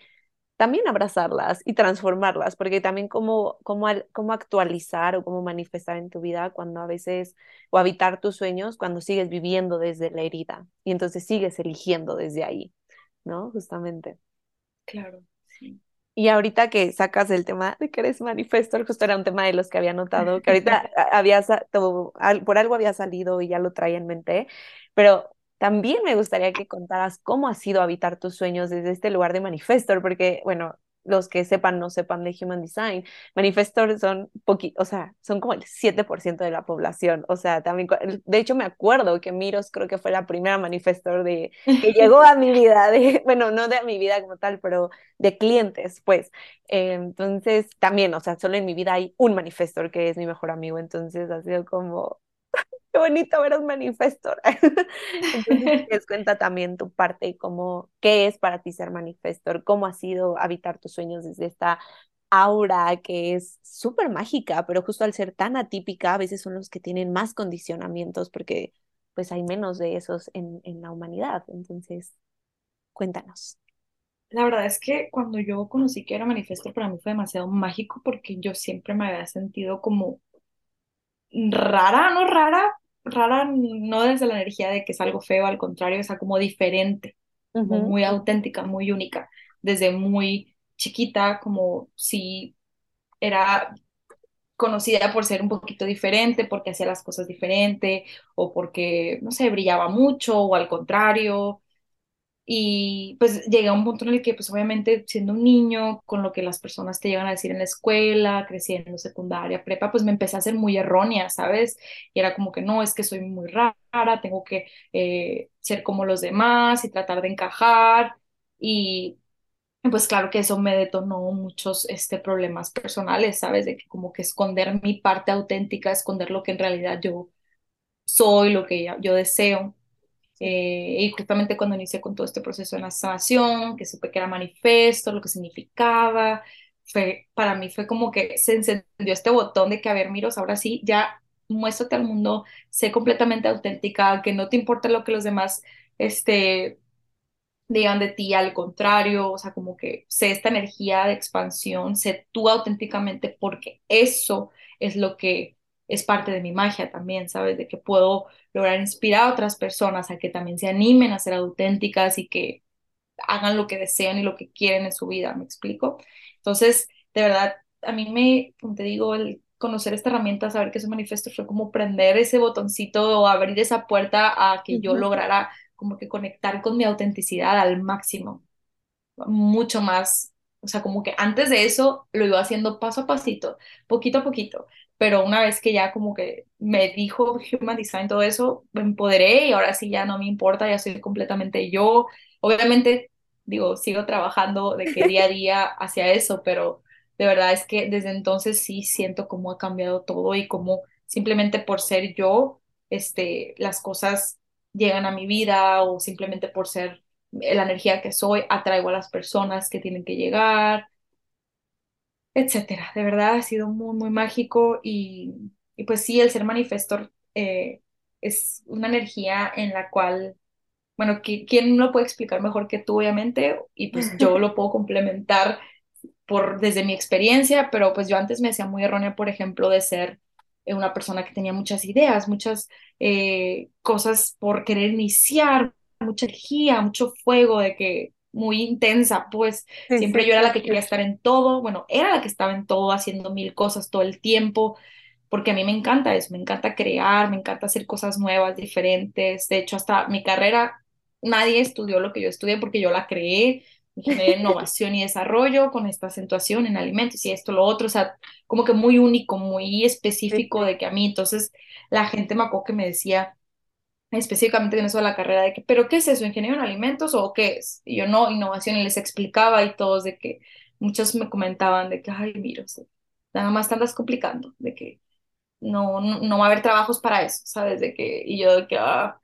también abrazarlas y transformarlas, porque también cómo, cómo, cómo actualizar o cómo manifestar en tu vida cuando a veces, o habitar tus sueños cuando sigues viviendo desde la herida y entonces sigues eligiendo desde ahí. ¿No? Justamente. Claro, sí. Y ahorita que sacas el tema de que eres manifestor, justo era un tema de los que había notado, que ahorita había, por algo había salido y ya lo traía en mente, pero también me gustaría que contaras cómo ha sido habitar tus sueños desde este lugar de manifestor, porque, bueno, los que sepan, no sepan de Human Design, manifestores son o sea, son como el 7% de la población, o sea, también, de hecho me acuerdo que Miros creo que fue la primera manifestor de, que llegó a mi vida, de, bueno, no de mi vida como tal, pero de clientes, pues, eh, entonces también, o sea, solo en mi vida hay un manifestor que es mi mejor amigo, entonces ha sido como, qué bonito ver un manifestor. Entonces, cuenta también tu parte y cómo, qué es para ti ser manifestor, cómo ha sido habitar tus sueños desde esta aura que es súper mágica, pero justo al ser tan atípica, a veces son los que tienen más condicionamientos porque pues hay menos de esos en, en la humanidad. Entonces, cuéntanos. La verdad es que cuando yo conocí que era manifestor, para mí fue demasiado mágico porque yo siempre me había sentido como rara, no rara, rara no desde la energía de que es algo feo, al contrario, es como diferente, como muy auténtica, muy única, desde muy chiquita, como si era conocida por ser un poquito diferente, porque hacía las cosas diferente o porque, no sé, brillaba mucho o al contrario. Y pues llegué a un punto en el que, pues obviamente siendo un niño, con lo que las personas te llegan a decir en la escuela, creciendo, secundaria, prepa, pues me empecé a ser muy errónea, ¿sabes? Y era como que no, es que soy muy rara, tengo que eh, ser como los demás y tratar de encajar. Y pues claro que eso me detonó muchos este, problemas personales, ¿sabes? De que como que esconder mi parte auténtica, esconder lo que en realidad yo soy, lo que yo deseo. Eh, y justamente cuando inicié con todo este proceso de la sanación, que supe que era manifiesto, lo que significaba, fue, para mí fue como que se encendió este botón de que, a ver, Miros, ahora sí, ya muéstrate al mundo, sé completamente auténtica, que no te importa lo que los demás este, digan de ti, al contrario, o sea, como que sé esta energía de expansión, sé tú auténticamente, porque eso es lo que es parte de mi magia también, ¿sabes? De que puedo lograr inspirar a otras personas a que también se animen a ser auténticas y que hagan lo que desean y lo que quieren en su vida, ¿me explico? Entonces, de verdad, a mí me, como te digo, el conocer esta herramienta, saber que es un manifiesto fue como prender ese botoncito o abrir esa puerta a que yo lograra como que conectar con mi autenticidad al máximo, mucho más, o sea, como que antes de eso lo iba haciendo paso a pasito, poquito a poquito, pero una vez que ya como que me dijo Human Design todo eso, me empoderé y ahora sí ya no me importa, ya soy completamente yo. Obviamente, digo, sigo trabajando de que día a día hacia eso, pero de verdad es que desde entonces sí siento cómo ha cambiado todo y cómo simplemente por ser yo, este, las cosas llegan a mi vida o simplemente por ser la energía que soy, atraigo a las personas que tienen que llegar, etcétera. De verdad ha sido muy, muy mágico y, y pues sí, el ser manifestor eh, es una energía en la cual, bueno, ¿quién lo puede explicar mejor que tú, obviamente? Y pues yo lo puedo complementar por, desde mi experiencia, pero pues yo antes me hacía muy errónea, por ejemplo, de ser una persona que tenía muchas ideas, muchas eh, cosas por querer iniciar, mucha energía, mucho fuego, de que muy intensa, pues siempre yo era la que quería estar en todo, bueno, era la que estaba en todo, haciendo mil cosas todo el tiempo, porque a mí me encanta eso, me encanta crear, me encanta hacer cosas nuevas, diferentes, de hecho hasta mi carrera, nadie estudió lo que yo estudié porque yo la creé, ingeniería innovación y desarrollo con esta acentuación en alimentos y esto, lo otro, o sea, como que muy único, muy específico de que a mí, entonces la gente me acuerdo que me decía, específicamente en eso de la carrera, de que, ¿pero qué es eso? ¿Ingeniero en alimentos o qué es? Y yo no, innovación, y les explicaba y todos de que muchos me comentaban de que, ay, mira, nada más te andas complicando, de que no, no, no, va a haber trabajos para eso, ¿sabes? De que, y yo de que, ah,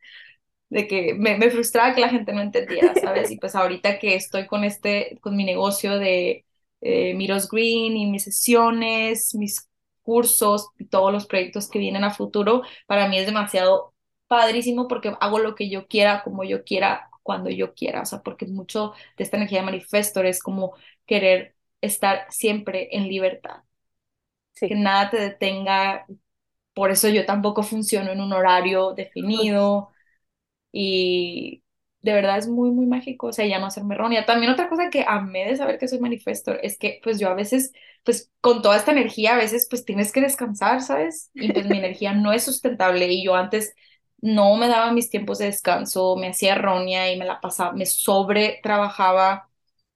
de que me, me, frustraba que la gente no entendiera, ¿sabes? Y pues ahorita que estoy con este, con mi negocio de eh, Miros Green y mis sesiones, mis cursos y todos los proyectos que vienen a futuro, para mí es demasiado padrísimo porque hago lo que yo quiera, como yo quiera, cuando yo quiera, o sea, porque mucho de esta energía de manifestor es como querer estar siempre en libertad, que nada te detenga, por eso yo tampoco funciono en un horario definido, y de verdad es muy, muy mágico, o sea, ya no hacerme errónea. También otra cosa que amé de saber que soy manifestor es que pues yo a veces, pues con toda esta energía, a veces pues tienes que descansar, ¿sabes? Y pues mi energía no es sustentable y yo antes no me daba mis tiempos de descanso, me hacía errónea y me la pasaba, me sobre trabajaba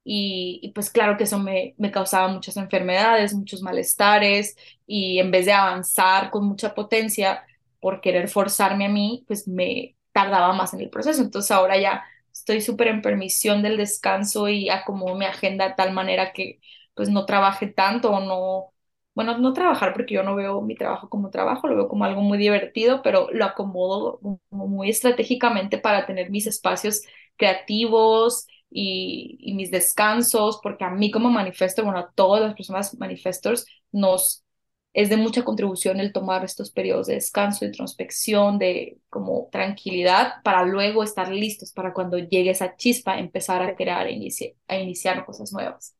y, y pues claro que eso me, me causaba muchas enfermedades, muchos malestares y en vez de avanzar con mucha potencia por querer forzarme a mí, pues me tardaba más en el proceso. Entonces ahora ya estoy súper en permisión del descanso y acomodo mi agenda de tal manera que pues no trabaje tanto o no, bueno, no trabajar porque yo no veo mi trabajo como trabajo, lo veo como algo muy divertido, pero lo acomodo muy estratégicamente para tener mis espacios creativos y, y mis descansos, porque a mí como manifesto, bueno, a todas las personas manifestors nos es de mucha contribución el tomar estos periodos de descanso, de introspección, de como tranquilidad, para luego estar listos para cuando llegue esa chispa empezar a crear, e a iniciar cosas nuevas.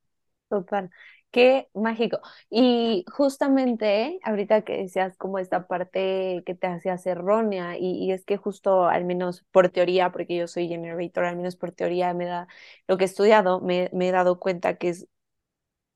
Total. Qué mágico. Y justamente ahorita que decías como esta parte que te hacía errónea, y, y, es que justo al menos por teoría, porque yo soy generator, al menos por teoría me da lo que he estudiado, me, me he dado cuenta que es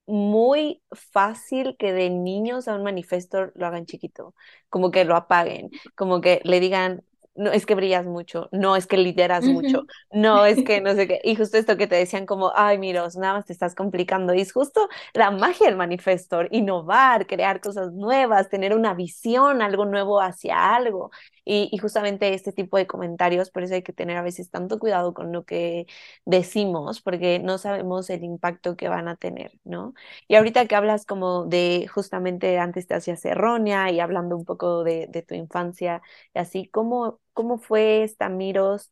muy fácil que de niños a un manifesto lo hagan chiquito, como que lo apaguen, como que le digan, no es que brillas mucho, no es que lideras mucho, no es que no sé qué. Y justo esto que te decían como, ay, miros, nada más te estás complicando. Y es justo la magia del manifestor, innovar, crear cosas nuevas, tener una visión, algo nuevo hacia algo. Y, y, justamente este tipo de comentarios, por eso hay que tener a veces tanto cuidado con lo que decimos, porque no sabemos el impacto que van a tener, ¿no? Y ahorita que hablas como de justamente antes te hacías errónea y hablando un poco de, de tu infancia, y así, ¿cómo, cómo fue esta Miros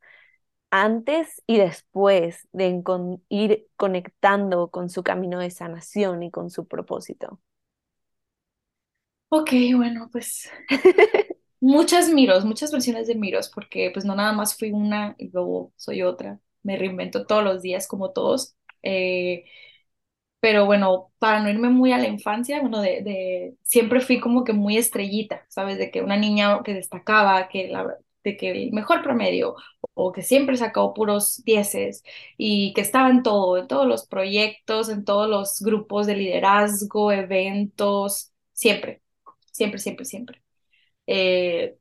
antes y después de ir conectando con su camino de sanación y con su propósito? Ok, bueno, pues muchas miros, muchas versiones de miros, porque pues no nada más fui una y luego soy otra. Me reinvento todos los días como todos. Eh, pero bueno, para no irme muy a la infancia, bueno, de, de, siempre fui como que muy estrellita, ¿sabes? De que una niña que destacaba, que la, de que el mejor promedio o que siempre sacó puros dieces y que estaba en todo, en todos los proyectos, en todos los grupos de liderazgo, eventos, siempre, siempre, siempre, siempre. Eh,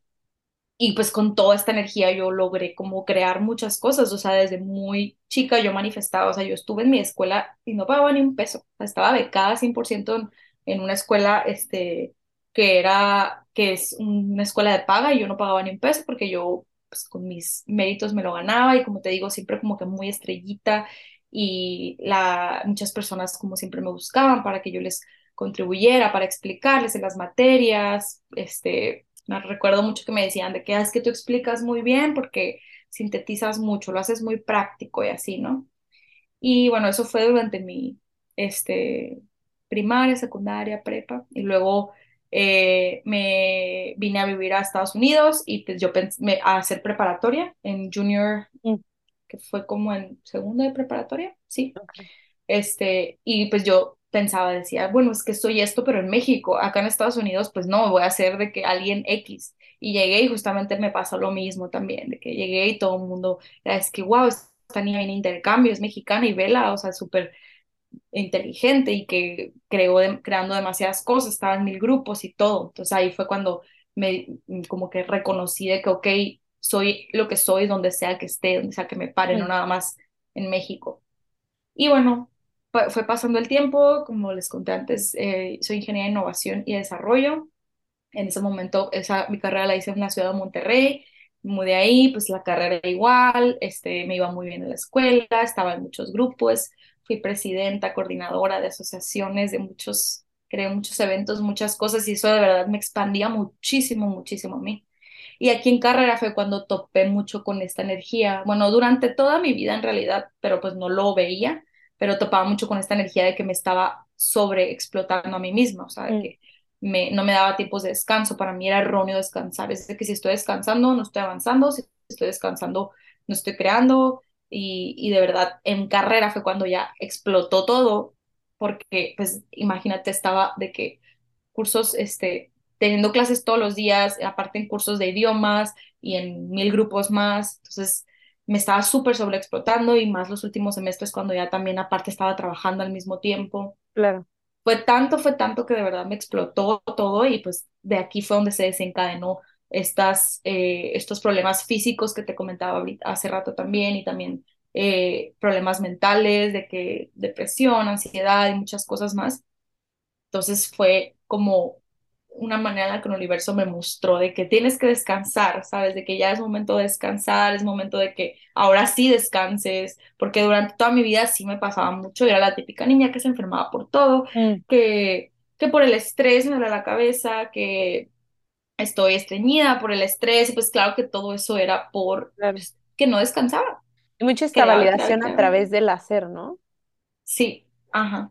y pues con toda esta energía yo logré como crear muchas cosas, o sea, desde muy chica yo manifestaba, o sea, yo estuve en mi escuela y no pagaba ni un peso, estaba becada 100% en, en una escuela, este, que era, que es una escuela de paga y yo no pagaba ni un peso porque yo, pues con mis méritos me lo ganaba y como te digo, siempre como que muy estrellita y la, muchas personas como siempre me buscaban para que yo les contribuyera, para explicarles en las materias, este, me recuerdo mucho que me decían de que ah, es que tú explicas muy bien porque sintetizas mucho, lo haces muy práctico y así, ¿no? Y bueno, eso fue durante mi este, primaria, secundaria, prepa, y luego eh, me vine a vivir a Estados Unidos y pues yo pensé a hacer preparatoria en junior, mm. que fue como en segundo de preparatoria, sí. Este, y pues yo pensaba, decía, bueno, es que soy esto, pero en México, acá en Estados Unidos, pues no, voy a ser de que alguien X. Y llegué y justamente me pasó lo mismo también, de que llegué y todo el mundo, es que, wow, esta niña en intercambio, es mexicana y vela, o sea, súper inteligente y que creó creando demasiadas cosas, estaba en mil grupos y todo. Entonces ahí fue cuando me como que reconocí de que, ok, soy lo que soy donde sea que esté, donde sea que me pare, no nada más en México. Y bueno, fue pasando el tiempo, como les conté antes, eh, soy ingeniera de innovación y desarrollo. En ese momento, esa, mi carrera la hice en la ciudad de Monterrey, mudé ahí, pues la carrera igual, este, me iba muy bien en la escuela, estaba en muchos grupos, fui presidenta, coordinadora de asociaciones, de muchos, creé muchos eventos, muchas cosas, y eso de verdad me expandía muchísimo, muchísimo a mí. Y aquí en carrera fue cuando topé mucho con esta energía, bueno, durante toda mi vida en realidad, pero pues no lo veía, pero topaba mucho con esta energía de que me estaba sobreexplotando a mí misma, o sea, de mm. que me, no me daba tiempos de descanso, para mí era erróneo descansar, es de que si estoy descansando no estoy avanzando, si estoy descansando no estoy creando, y, y de verdad en carrera fue cuando ya explotó todo, porque pues imagínate, estaba de que cursos, este, teniendo clases todos los días, aparte en cursos de idiomas y en mil grupos más, entonces me estaba súper sobreexplotando y más los últimos semestres cuando ya también aparte estaba trabajando al mismo tiempo. Claro. Fue tanto, fue tanto que de verdad me explotó todo y pues de aquí fue donde se desencadenó estas, eh, estos problemas físicos que te comentaba hace rato también y también eh, problemas mentales, de que depresión, ansiedad y muchas cosas más. Entonces fue como una manera en la que el universo me mostró de que tienes que descansar, ¿sabes? De que ya es momento de descansar, es momento de que ahora sí descanses, porque durante toda mi vida sí me pasaba mucho, era la típica niña que se enfermaba por todo, mm. que, que por el estrés me da la cabeza, que estoy estreñida por el estrés, pues claro que todo eso era por pues, que no descansaba. Y mucha esta validación a través del hacer, ¿no? Sí, ajá.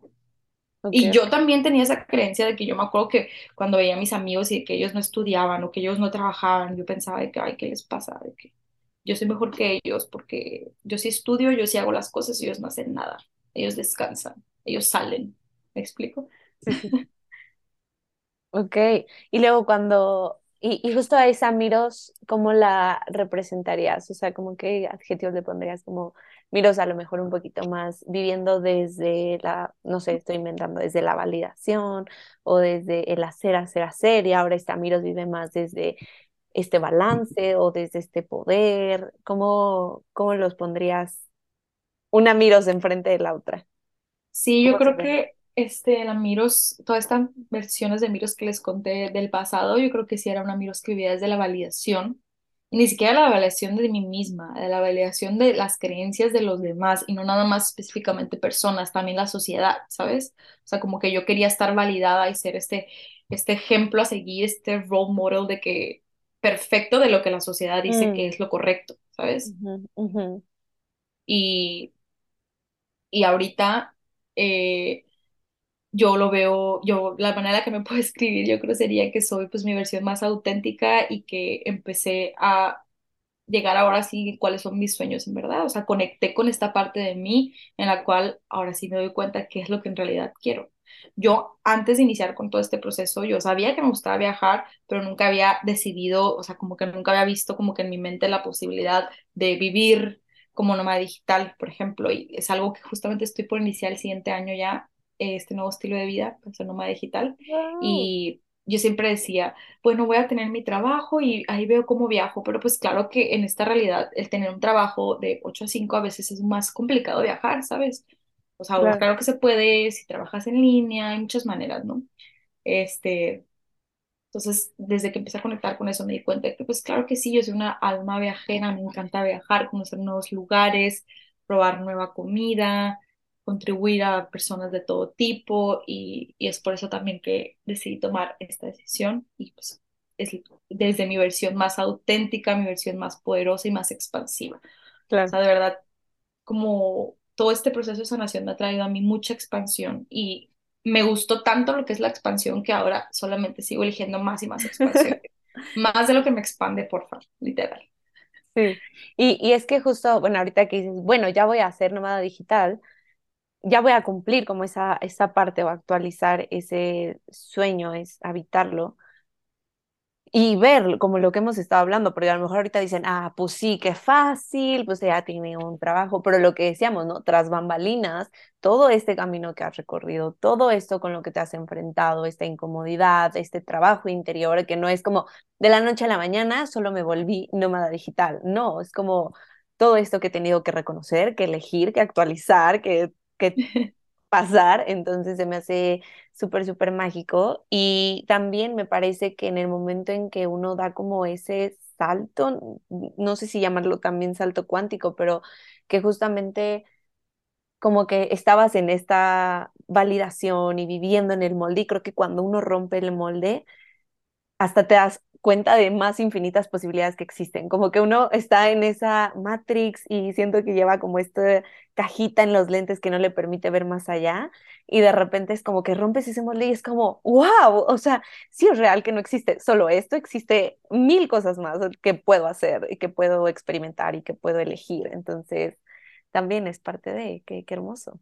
Y yo también tenía esa creencia de que yo me acuerdo que cuando veía a mis amigos y que ellos no estudiaban o que ellos no trabajaban, yo pensaba de que, ay, ¿qué les pasa? De que yo soy mejor que ellos porque yo sí estudio, yo sí hago las cosas y ellos no hacen nada. Ellos descansan, ellos salen. ¿Me explico? Sí, ok. Y luego cuando, y, y justo a esa Miros, ¿cómo la representarías? O sea, como qué adjetivos le pondrías como miros a lo mejor un poquito más viviendo desde la, no sé, estoy inventando, desde la validación o desde el hacer, hacer, hacer, y ahora esta miros vive más desde este balance o desde este poder. ¿Cómo, cómo los pondrías una miros enfrente de la otra? Sí, yo ¿Cómo creo que este, la Miros, todas estas versiones de Miros que les conté del pasado, yo creo que sí era una Miros que vivía desde la validación, y ni siquiera la validación de mí misma, de la validación de las creencias de los demás, y no nada más específicamente personas, también la sociedad, ¿sabes? O sea, como que yo quería estar validada y ser este, este ejemplo a seguir, este role model de que perfecto de lo que la sociedad dice que Mm, es lo correcto, ¿sabes? ujú, ujú, Y, y ahorita... eh, yo lo veo, yo, la manera que me puedo escribir, yo creo sería que soy pues mi versión más auténtica y que empecé a llegar ahora sí cuáles son mis sueños en verdad, o sea, conecté con esta parte de mí en la cual ahora sí me doy cuenta qué es lo que en realidad quiero. Yo antes de iniciar con todo este proceso, yo sabía que me gustaba viajar, pero nunca había decidido, o sea, como que nunca había visto como que en mi mente la posibilidad de vivir como nómada digital, por ejemplo, y es algo que justamente estoy por iniciar el siguiente año ya, este nuevo estilo de vida, ser nómada digital, Wow, y yo siempre decía, bueno, voy a tener mi trabajo y ahí veo cómo viajo, pero pues claro que en esta realidad el tener un trabajo de 8 a 5 a veces es más complicado viajar, ¿sabes? O sea, claro que se puede si trabajas en línea, hay muchas maneras, ¿no? Este, entonces, desde que empecé a conectar con eso me di cuenta de que pues claro que sí, yo soy una alma viajera, me encanta viajar, conocer nuevos lugares, probar nueva comida, contribuir a personas de todo tipo y, y es por eso también que decidí tomar esta decisión y pues es desde mi versión más auténtica, mi versión más poderosa y más expansiva. O claro. sea, de verdad como todo este proceso de sanación me ha traído a mí mucha expansión y me gustó tanto lo que es la expansión que ahora solamente sigo eligiendo más y más expansión. Más de lo que me expande, por favor, literal. Sí. Y, y es que justo, bueno, ahorita que dices, bueno, ya voy a hacer nómada digital, ya voy a cumplir como esa, esa parte o actualizar ese sueño, es habitarlo. y ver como lo que hemos estado hablando, porque a lo mejor ahorita dicen, ah, pues sí, qué fácil, pues ya tiene un trabajo, pero lo que decíamos, ¿no? Tras bambalinas, todo este camino que has recorrido, todo esto con lo que te has enfrentado, esta incomodidad, este trabajo interior, que no es como de la noche a la mañana, solo me volví nómada digital, no, es como todo esto que he tenido que reconocer, que elegir, que actualizar, que... que pasar, entonces se me hace súper, súper mágico. Y también me parece que en el momento en que uno da como ese salto, no sé si llamarlo también salto cuántico, pero que justamente como que estabas en esta validación y viviendo en el molde, y creo que cuando uno rompe el molde, hasta te das cuenta de más infinitas posibilidades que existen. Como que uno está en esa Matrix y siento que lleva como esta cajita en los lentes que no le permite ver más allá y de repente es como que rompes ese molde y es como, wow, o sea, sí es real que no existe solo esto, existe mil cosas más que puedo hacer y que puedo experimentar y que puedo elegir. Entonces, también es parte de, qué, qué hermoso,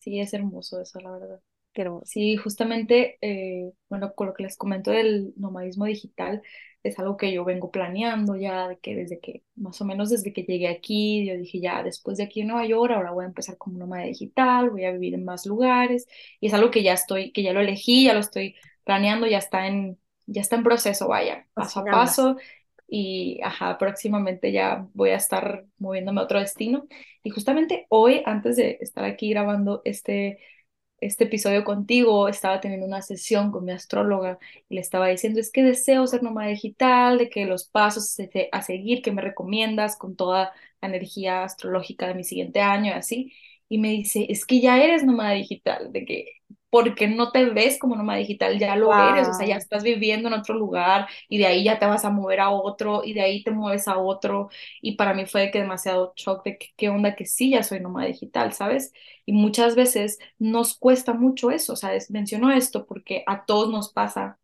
Sí, es hermoso eso, la verdad. Qué hermoso. Sí, justamente, eh, bueno, con lo que les comento del nomadismo digital, es algo que yo vengo planeando ya, de que desde que, más o menos desde que llegué aquí, yo dije ya, después de aquí en Nueva York, ahora voy a empezar como nómada digital, voy a vivir en más lugares, y es algo que ya estoy, que ya lo elegí, ya lo estoy planeando, ya está en, ya está en proceso, vaya, paso a paso, y ajá, próximamente ya voy a estar moviéndome a otro destino. Y justamente hoy, antes de estar aquí grabando este este episodio contigo, estaba teniendo una sesión con mi astróloga y le estaba diciendo, es que deseo ser nómada digital, de que los pasos a seguir que me recomiendas con toda la energía astrológica de mi siguiente año y así. Y me dice, es que ya eres nómada digital, de que porque no te ves como nómada digital, ya lo eres, o sea, ya Wow. estás viviendo en otro lugar y de ahí ya te vas a mover a otro y de ahí te mueves a otro. Y para mí fue que demasiado shock de que, qué onda que sí, ya soy nómada digital, ¿sabes? Y muchas veces nos cuesta mucho eso, o sea, menciono esto porque a todos nos pasa, a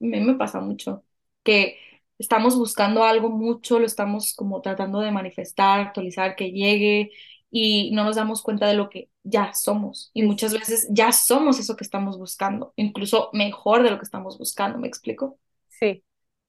mí me pasa mucho, que estamos buscando algo mucho, lo estamos como tratando de manifestar, actualizar, que llegue y no nos damos cuenta de lo que ya somos. Y muchas veces ya somos eso que estamos buscando, incluso mejor de lo que estamos buscando, ¿me explico? Sí,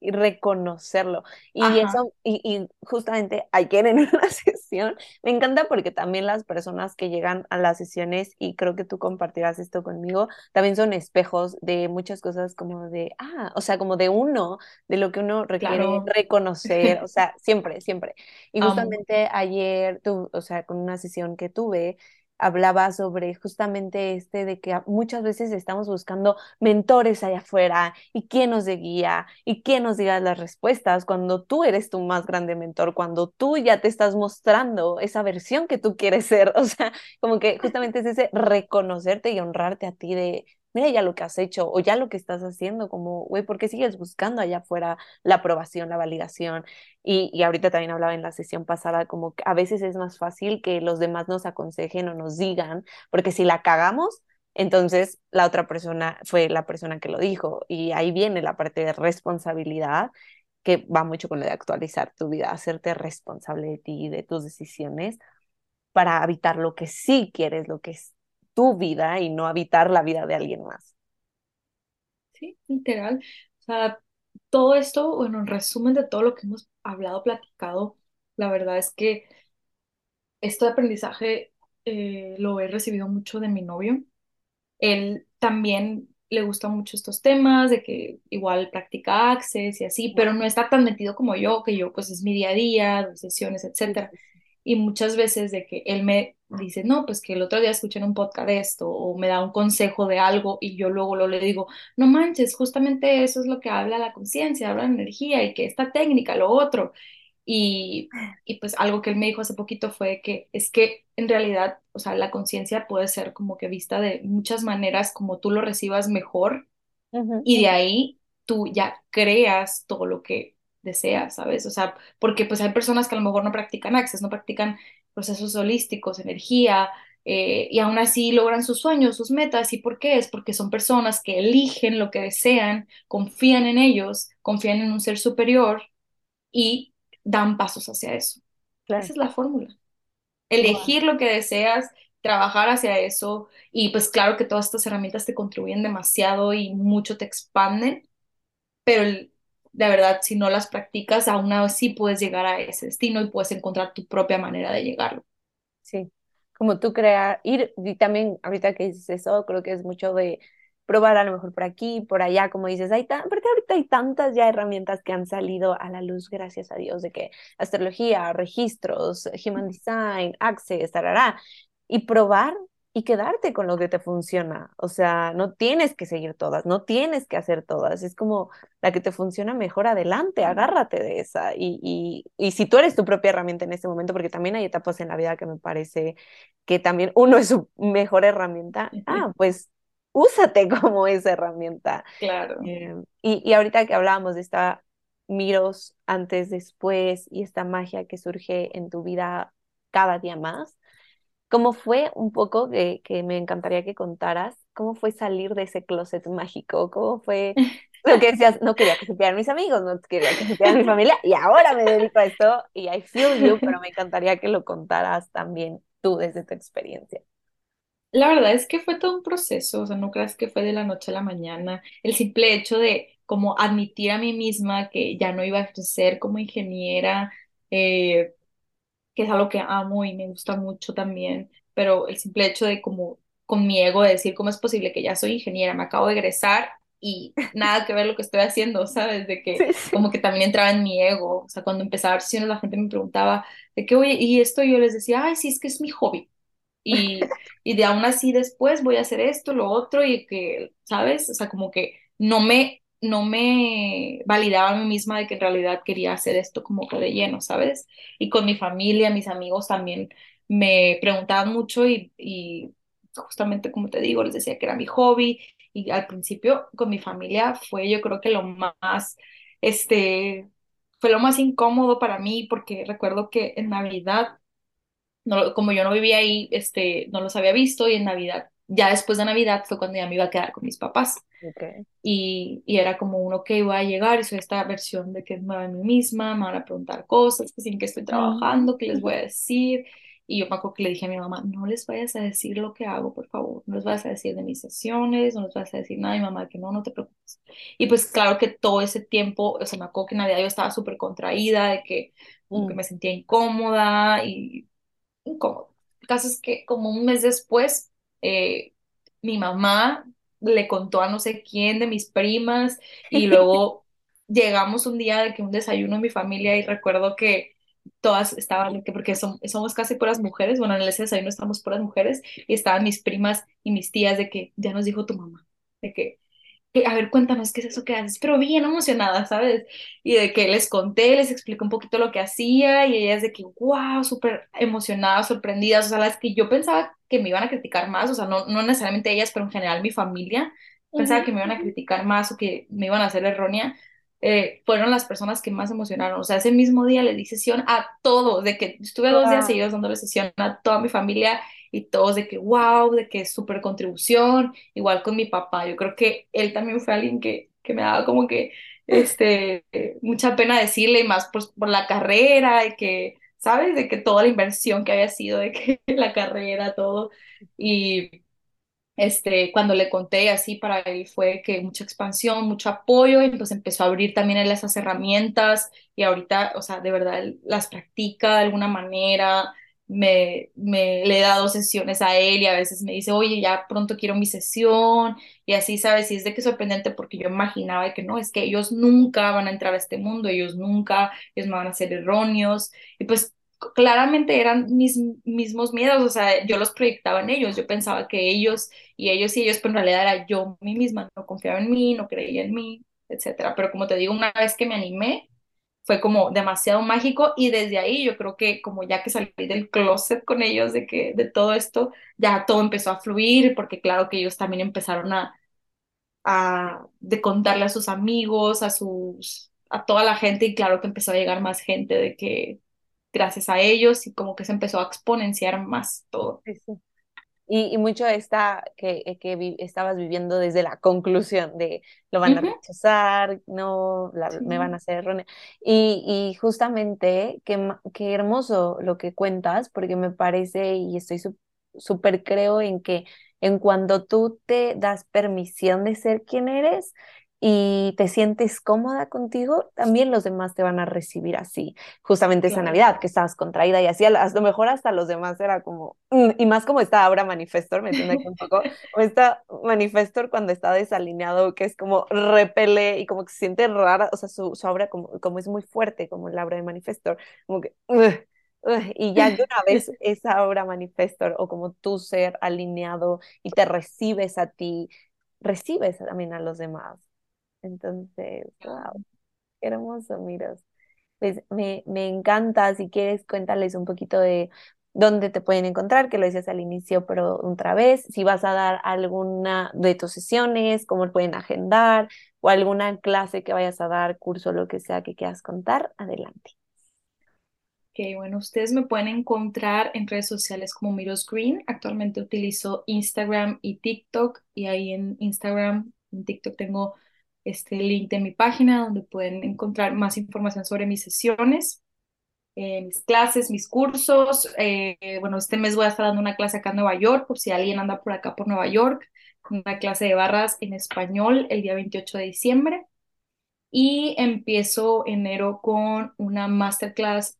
y reconocerlo. Y Ajá, eso, y, y justamente ayer en una sesión, me encanta porque también las personas que llegan a las sesiones, y creo que tú compartirás esto conmigo, también son espejos de muchas cosas como de, ah, o sea, como de uno, de lo que uno requiere claro, reconocer, o sea, siempre, siempre. Y justamente ayer, tu, o sea, con una sesión que tuve, hablaba sobre justamente este de que muchas veces estamos buscando mentores allá afuera y quién nos guía y quién nos diga las respuestas cuando tú eres tu más grande mentor, cuando tú ya te estás mostrando esa versión que tú quieres ser, o sea, como que justamente es ese reconocerte y honrarte a ti de mira ya lo que has hecho o ya lo que estás haciendo, como, güey, ¿por qué sigues buscando allá afuera la aprobación, la validación? Y, y ahorita también hablaba en la sesión pasada, como que a veces es más fácil que los demás nos aconsejen o nos digan, porque si la cagamos, entonces la otra persona fue la persona que lo dijo. Y ahí viene la parte de responsabilidad que va mucho con lo de actualizar tu vida, hacerte responsable de ti de tus decisiones para habitar lo que sí quieres, lo que tu vida y no habitar la vida de alguien más. Sí, literal. O sea, todo esto, bueno, en resumen de todo lo que hemos hablado, platicado, la verdad es que este aprendizaje eh, lo he recibido mucho de mi novio. Él también le gustan mucho estos temas, de que igual practica Access y así, pero no está tan metido como yo, que yo pues es mi día a día, sesiones, etcétera. Y muchas veces de que él me dice, no, pues que el otro día escuché en un podcast de esto, o me da un consejo de algo, y yo luego lo le digo, no manches, justamente eso es lo que habla la conciencia, habla de energía, y que esta técnica, lo otro. Y, y pues algo que él me dijo hace poquito fue que es que en realidad, o sea, la conciencia puede ser como que vista de muchas maneras como tú lo recibas mejor y de ahí tú ya creas todo lo que deseas, ¿sabes? O sea, porque pues hay personas que a lo mejor no practican Access, no practican procesos holísticos, energía, eh, y aún así logran sus sueños, sus metas. ¿Y por qué? Es porque son personas que eligen lo que desean, confían en ellos, confían en un ser superior y dan pasos hacia eso. Claro. Esa es la fórmula. Wow. Elegir lo que deseas, trabajar hacia eso y pues claro que todas estas herramientas te contribuyen demasiado y mucho te expanden, pero el- la verdad, si no las practicas, aún así puedes llegar a ese destino y puedes encontrar tu propia manera de llegarlo. Sí, como tú crear, ir, y también ahorita que dices eso, creo que es mucho de probar a lo mejor por aquí, por allá, como dices, hay tan, porque ahorita hay tantas ya herramientas que han salido a la luz, gracias a Dios, de que astrología, registros, human design, access, tarará, y probar y quedarte con lo que te funciona. O sea, no tienes que seguir todas, no tienes que hacer todas, es como la que te funciona mejor adelante, agárrate de esa. Y, y, y si tú eres tu propia herramienta en este momento, porque también hay etapas en la vida que me parece que también uno es su mejor herramienta, ah, pues úsate como esa herramienta. Claro. Eh, y, y ahorita que hablábamos de esta miros antes, después y esta magia que surge en tu vida cada día más, ¿cómo fue un poco que, que me encantaría que contaras? ¿Cómo fue salir de ese closet mágico? ¿Cómo fue lo que decías? No quería que supieran mis amigos, no quería que supieran mi familia y ahora me dedico a esto y I feel you, pero me encantaría que lo contaras también tú desde tu experiencia. La verdad es que fue todo un proceso, o sea, no creas que fue de la noche a la mañana. El simple hecho de como admitir a mí misma que ya no iba a ejercer como ingeniera, eh, que es algo que amo y me gusta mucho también, pero el simple hecho de como con mi ego de decir cómo es posible que ya soy ingeniera, me acabo de egresar y nada que ver lo que estoy haciendo, ¿sabes? De que Sí, sí. como que también entraba en mi ego, o sea, cuando empezaba a sesiones la gente me preguntaba de que, oye, y esto yo les decía, ay, sí, es que es mi hobby. Y, y de aún así después voy a hacer esto, lo otro, y que, ¿sabes? O sea, como que no me, no me validaba a mí misma de que en realidad quería hacer esto como que de lleno, ¿sabes? Y con mi familia, mis amigos también me preguntaban mucho y, y justamente como te digo, les decía que era mi hobby. Y al principio con mi familia fue yo creo que lo más, este, fue lo más incómodo para mí porque recuerdo que en Navidad no, como yo no vivía ahí, este, no los había visto y en Navidad, ya después de Navidad fue cuando ya me iba a quedar con mis papás Okay. y, y era como uno que iba a llegar y soy esta versión de que es nueva de mí misma, me van a preguntar cosas, que sin que estoy Mm, trabajando, qué les voy a decir Y yo me acuerdo que le dije a mi mamá, no les vayas a decir lo que hago, por favor, no les vayas a decir de mis sesiones, no les vayas a decir nada. Y mi mamá, que no, no te preocupes. Y pues claro que todo ese tiempo, o sea, me acuerdo que en Navidad yo estaba súper contraída, de que como que Mm. me sentía incómoda y incómoda. El caso es que como un mes después, eh, mi mamá le contó a no sé quién de mis primas y luego llegamos un día de que un desayuno en mi familia y recuerdo que todas estaban, porque som- somos casi puras mujeres, bueno, en ese desayuno estamos puras mujeres y estaban mis primas y mis tías de que ya nos dijo tu mamá, de que, a ver, cuéntanos qué es eso que haces, pero bien emocionada, ¿sabes? Y de que les conté, les expliqué un poquito lo que hacía y ellas de que, wow, súper emocionadas, sorprendidas, o sea, las que yo pensaba que me iban a criticar más, o sea, no, no necesariamente ellas, pero en general mi familia, pensaba Ujú, que me iban a criticar más o que me iban a hacer errónea, eh, fueron las personas que más emocionaron, o sea, ese mismo día le di sesión a todos, de que estuve dos días seguidos dándole sesión a toda mi familia y todos de que, wow, de que súper contribución Igual con mi papá, yo creo que él también fue alguien que, que me daba como que este, mucha pena decirle, y más por, por la carrera, y que, ¿sabes? De que toda la inversión que había sido, de que la carrera, todo. Y este, cuando le conté así para él fue que mucha expansión, mucho apoyo, y pues empezó a abrir también él esas herramientas y ahorita, o sea, de verdad él las practica de alguna manera, me, me le he dado sesiones a él y a veces me dice, oye, ya pronto quiero mi sesión y así, ¿sabes? Y es de que sorprendente porque yo imaginaba que no, es que ellos nunca van a entrar a este mundo, ellos nunca, ellos me van a ser erróneos y pues claramente eran mis mismos miedos, o sea, yo los proyectaba en ellos, yo pensaba que ellos y ellos y ellos, pero en realidad era yo mí misma, no confiaba en mí, no creía en mí, etcétera. Pero como te digo, una vez que me animé, fue como demasiado mágico y desde ahí yo creo que como ya que salí del closet con ellos de que de todo esto, ya todo empezó a fluir porque claro que ellos también empezaron a, a de contarle a sus amigos, a sus a toda la gente y claro que empezó a llegar más gente de que gracias a ellos y como que se empezó a exponenciar más todo. Sí, sí. Y, y mucho está que, eh, que vi- estabas viviendo desde la conclusión de lo van a Ujú, rechazar, no, la- me van sí. a hacer errónea. Y, y justamente, qué, qué hermoso lo que cuentas, porque me parece y estoy su- súper creo en que en cuando tú te das permisión de ser quien eres y te sientes cómoda contigo, también los demás te van a recibir así justamente esa. Navidad, que estabas contraída y así, a lo mejor hasta los demás era como, mm, y más como está ahora Manifestor, metiendo aquí un poco, o está Manifestor cuando está desalineado, que es como repele y como que se siente rara, o sea, su, su obra como, como es muy fuerte, como la obra de Manifestor, como que, y ya de una vez esa obra Manifestor, o como tu ser alineado y te recibes a ti, recibes también a los demás. Entonces, wow, qué hermoso, miras. Pues me, me encanta, si quieres, cuéntales un poquito de dónde te pueden encontrar, que lo decías al inicio, pero otra vez, si vas a dar alguna de tus sesiones, cómo pueden agendar, o alguna clase que vayas a dar, curso, lo que sea que quieras contar, adelante. Que bueno, ustedes me pueden encontrar en redes sociales como Miros Green. Actualmente utilizo Instagram y TikTok y ahí en Instagram, en TikTok tengo este link de mi página donde pueden encontrar más información sobre mis sesiones, eh, mis clases, mis cursos. Eh, bueno, este mes voy a estar dando una clase acá en Nueva York por si alguien anda por acá por Nueva York, una clase de barras en español el día 28 de diciembre. Y empiezo enero con una masterclass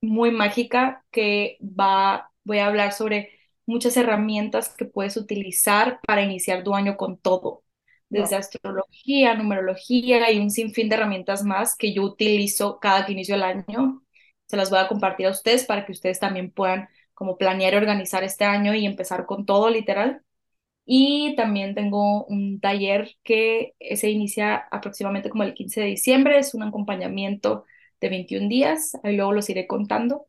muy mágica que va, voy a hablar sobre muchas herramientas que puedes utilizar para iniciar tu año con todo, desde astrología, numerología y un sinfín de herramientas más que yo utilizo cada que inicio el año. Se las voy a compartir a ustedes para que ustedes también puedan como planear y organizar este año y empezar con todo, literal. Y también tengo un taller que se inicia aproximadamente como el 15 de diciembre. Es un acompañamiento de 21 días. Ahí luego los iré contando.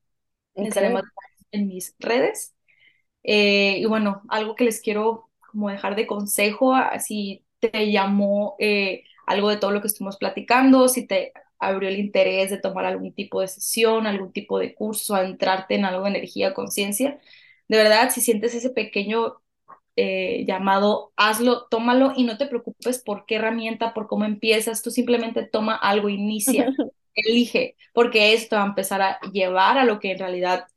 Les más en mis redes. Eh, y bueno, algo que les quiero como dejar de consejo, si te llamó eh, algo de todo lo que estuvimos platicando, si te abrió el interés de tomar algún tipo de sesión, algún tipo de curso, a entrarte en algo de energía, conciencia, de verdad, si sientes ese pequeño eh, llamado hazlo, tómalo y no te preocupes por qué herramienta, por cómo empiezas, tú simplemente toma algo, inicia, elige, porque esto va a empezar a llevar a lo que en realidad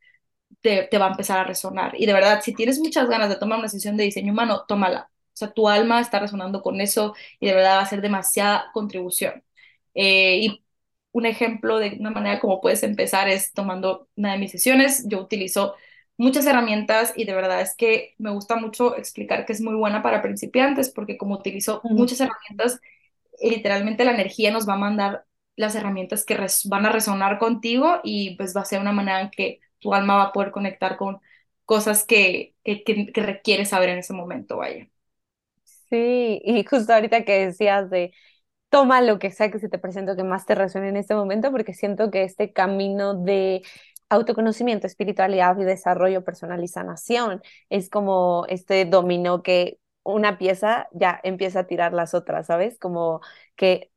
te, te va a empezar a resonar. Y de verdad, si tienes muchas ganas de tomar una sesión de diseño humano, tómala. O sea, tu alma está resonando con eso y de verdad va a ser demasiada contribución. Eh, y un ejemplo de una manera como puedes empezar es tomando una de mis sesiones. Yo utilizo muchas herramientas y de verdad es que me gusta mucho explicar que es muy buena para principiantes porque como utilizo muchas herramientas, literalmente la energía nos va a mandar las herramientas que van a resonar contigo y pues va a ser una manera en que tu alma va a poder conectar con cosas que, que, que, que requiere saber en ese momento, vaya. Sí, y justo ahorita que decías de toma lo que sea que se te presente que más te resuene en este momento, porque siento que este camino de autoconocimiento, espiritualidad y desarrollo personal y sanación es como este dominó que una pieza ya empieza a tirar las otras, ¿sabes? Como que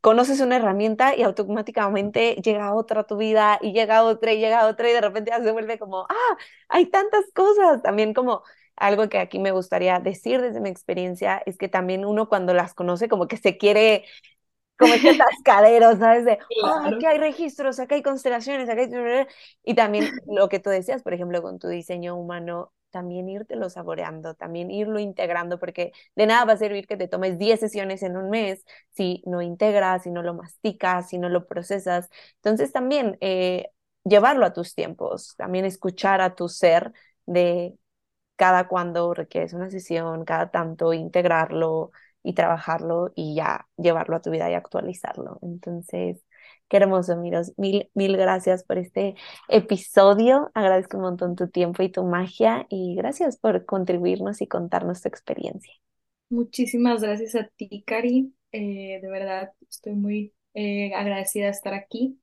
conoces una herramienta y automáticamente llega otra a tu vida y llega otra y llega otra y de repente ya se vuelve como, ah, hay tantas cosas. También como algo que aquí me gustaría decir desde mi experiencia es que también uno cuando las conoce como que se quiere como este atascadero, ¿sabes? De, oh, aquí hay registros, acá hay constelaciones, acá hay... Y también lo que tú decías, por ejemplo, con tu diseño humano, también irtelo saboreando, también irlo integrando, porque de nada va a servir que te tomes 10 sesiones en un mes si no integras, si no lo masticas, si no lo procesas. Entonces también eh, llevarlo a tus tiempos, también escuchar a tu ser de cada cuando requieres una sesión, cada tanto integrarlo y trabajarlo y ya llevarlo a tu vida y actualizarlo. Entonces, qué hermoso, Miros. Mil, mil gracias por este episodio. Agradezco un montón tu tiempo y tu magia y gracias por contribuirnos y contarnos tu experiencia. Muchísimas gracias a ti, Cari. Eh, de verdad, estoy muy eh, agradecida de estar aquí.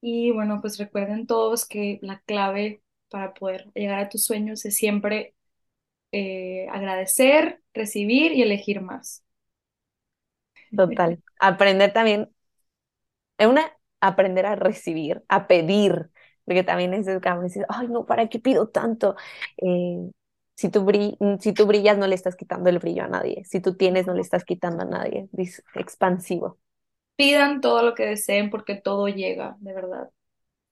Y bueno, pues recuerden todos que la clave para poder llegar a tus sueños es siempre eh, agradecer, recibir y elegir más. Total. Aprender también, es una, aprender a recibir, a pedir, porque también es el cambio, decir, ay, no, ¿para qué pido tanto? Eh, si tú, si tú brillas, no le estás quitando el brillo a nadie. Si tú tienes, no le estás quitando a nadie. Es expansivo. Pidan todo lo que deseen porque todo llega, de verdad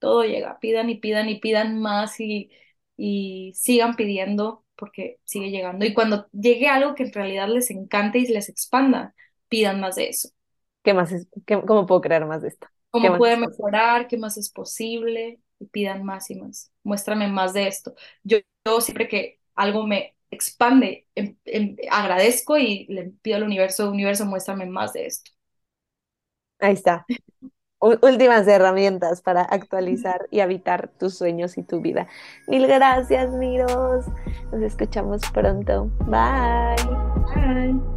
todo llega, pidan y pidan y pidan más y, y sigan pidiendo porque sigue llegando. Y cuando llegue algo que en realidad les encante y les expanda, pidan más de eso. ¿Qué más es, ¿Cómo puedo crear más de esto? ¿Cómo puede mejorar? ¿Qué más es posible? Y pidan más y más. Muéstrame más de esto. Yo, yo siempre que algo me expande, em, em, agradezco y le pido al universo, universo, muéstrame más de esto. Ahí está últimas herramientas para actualizar y habitar tus sueños y tu vida. Mil gracias, Miros. Nos escuchamos pronto. Bye. Bye.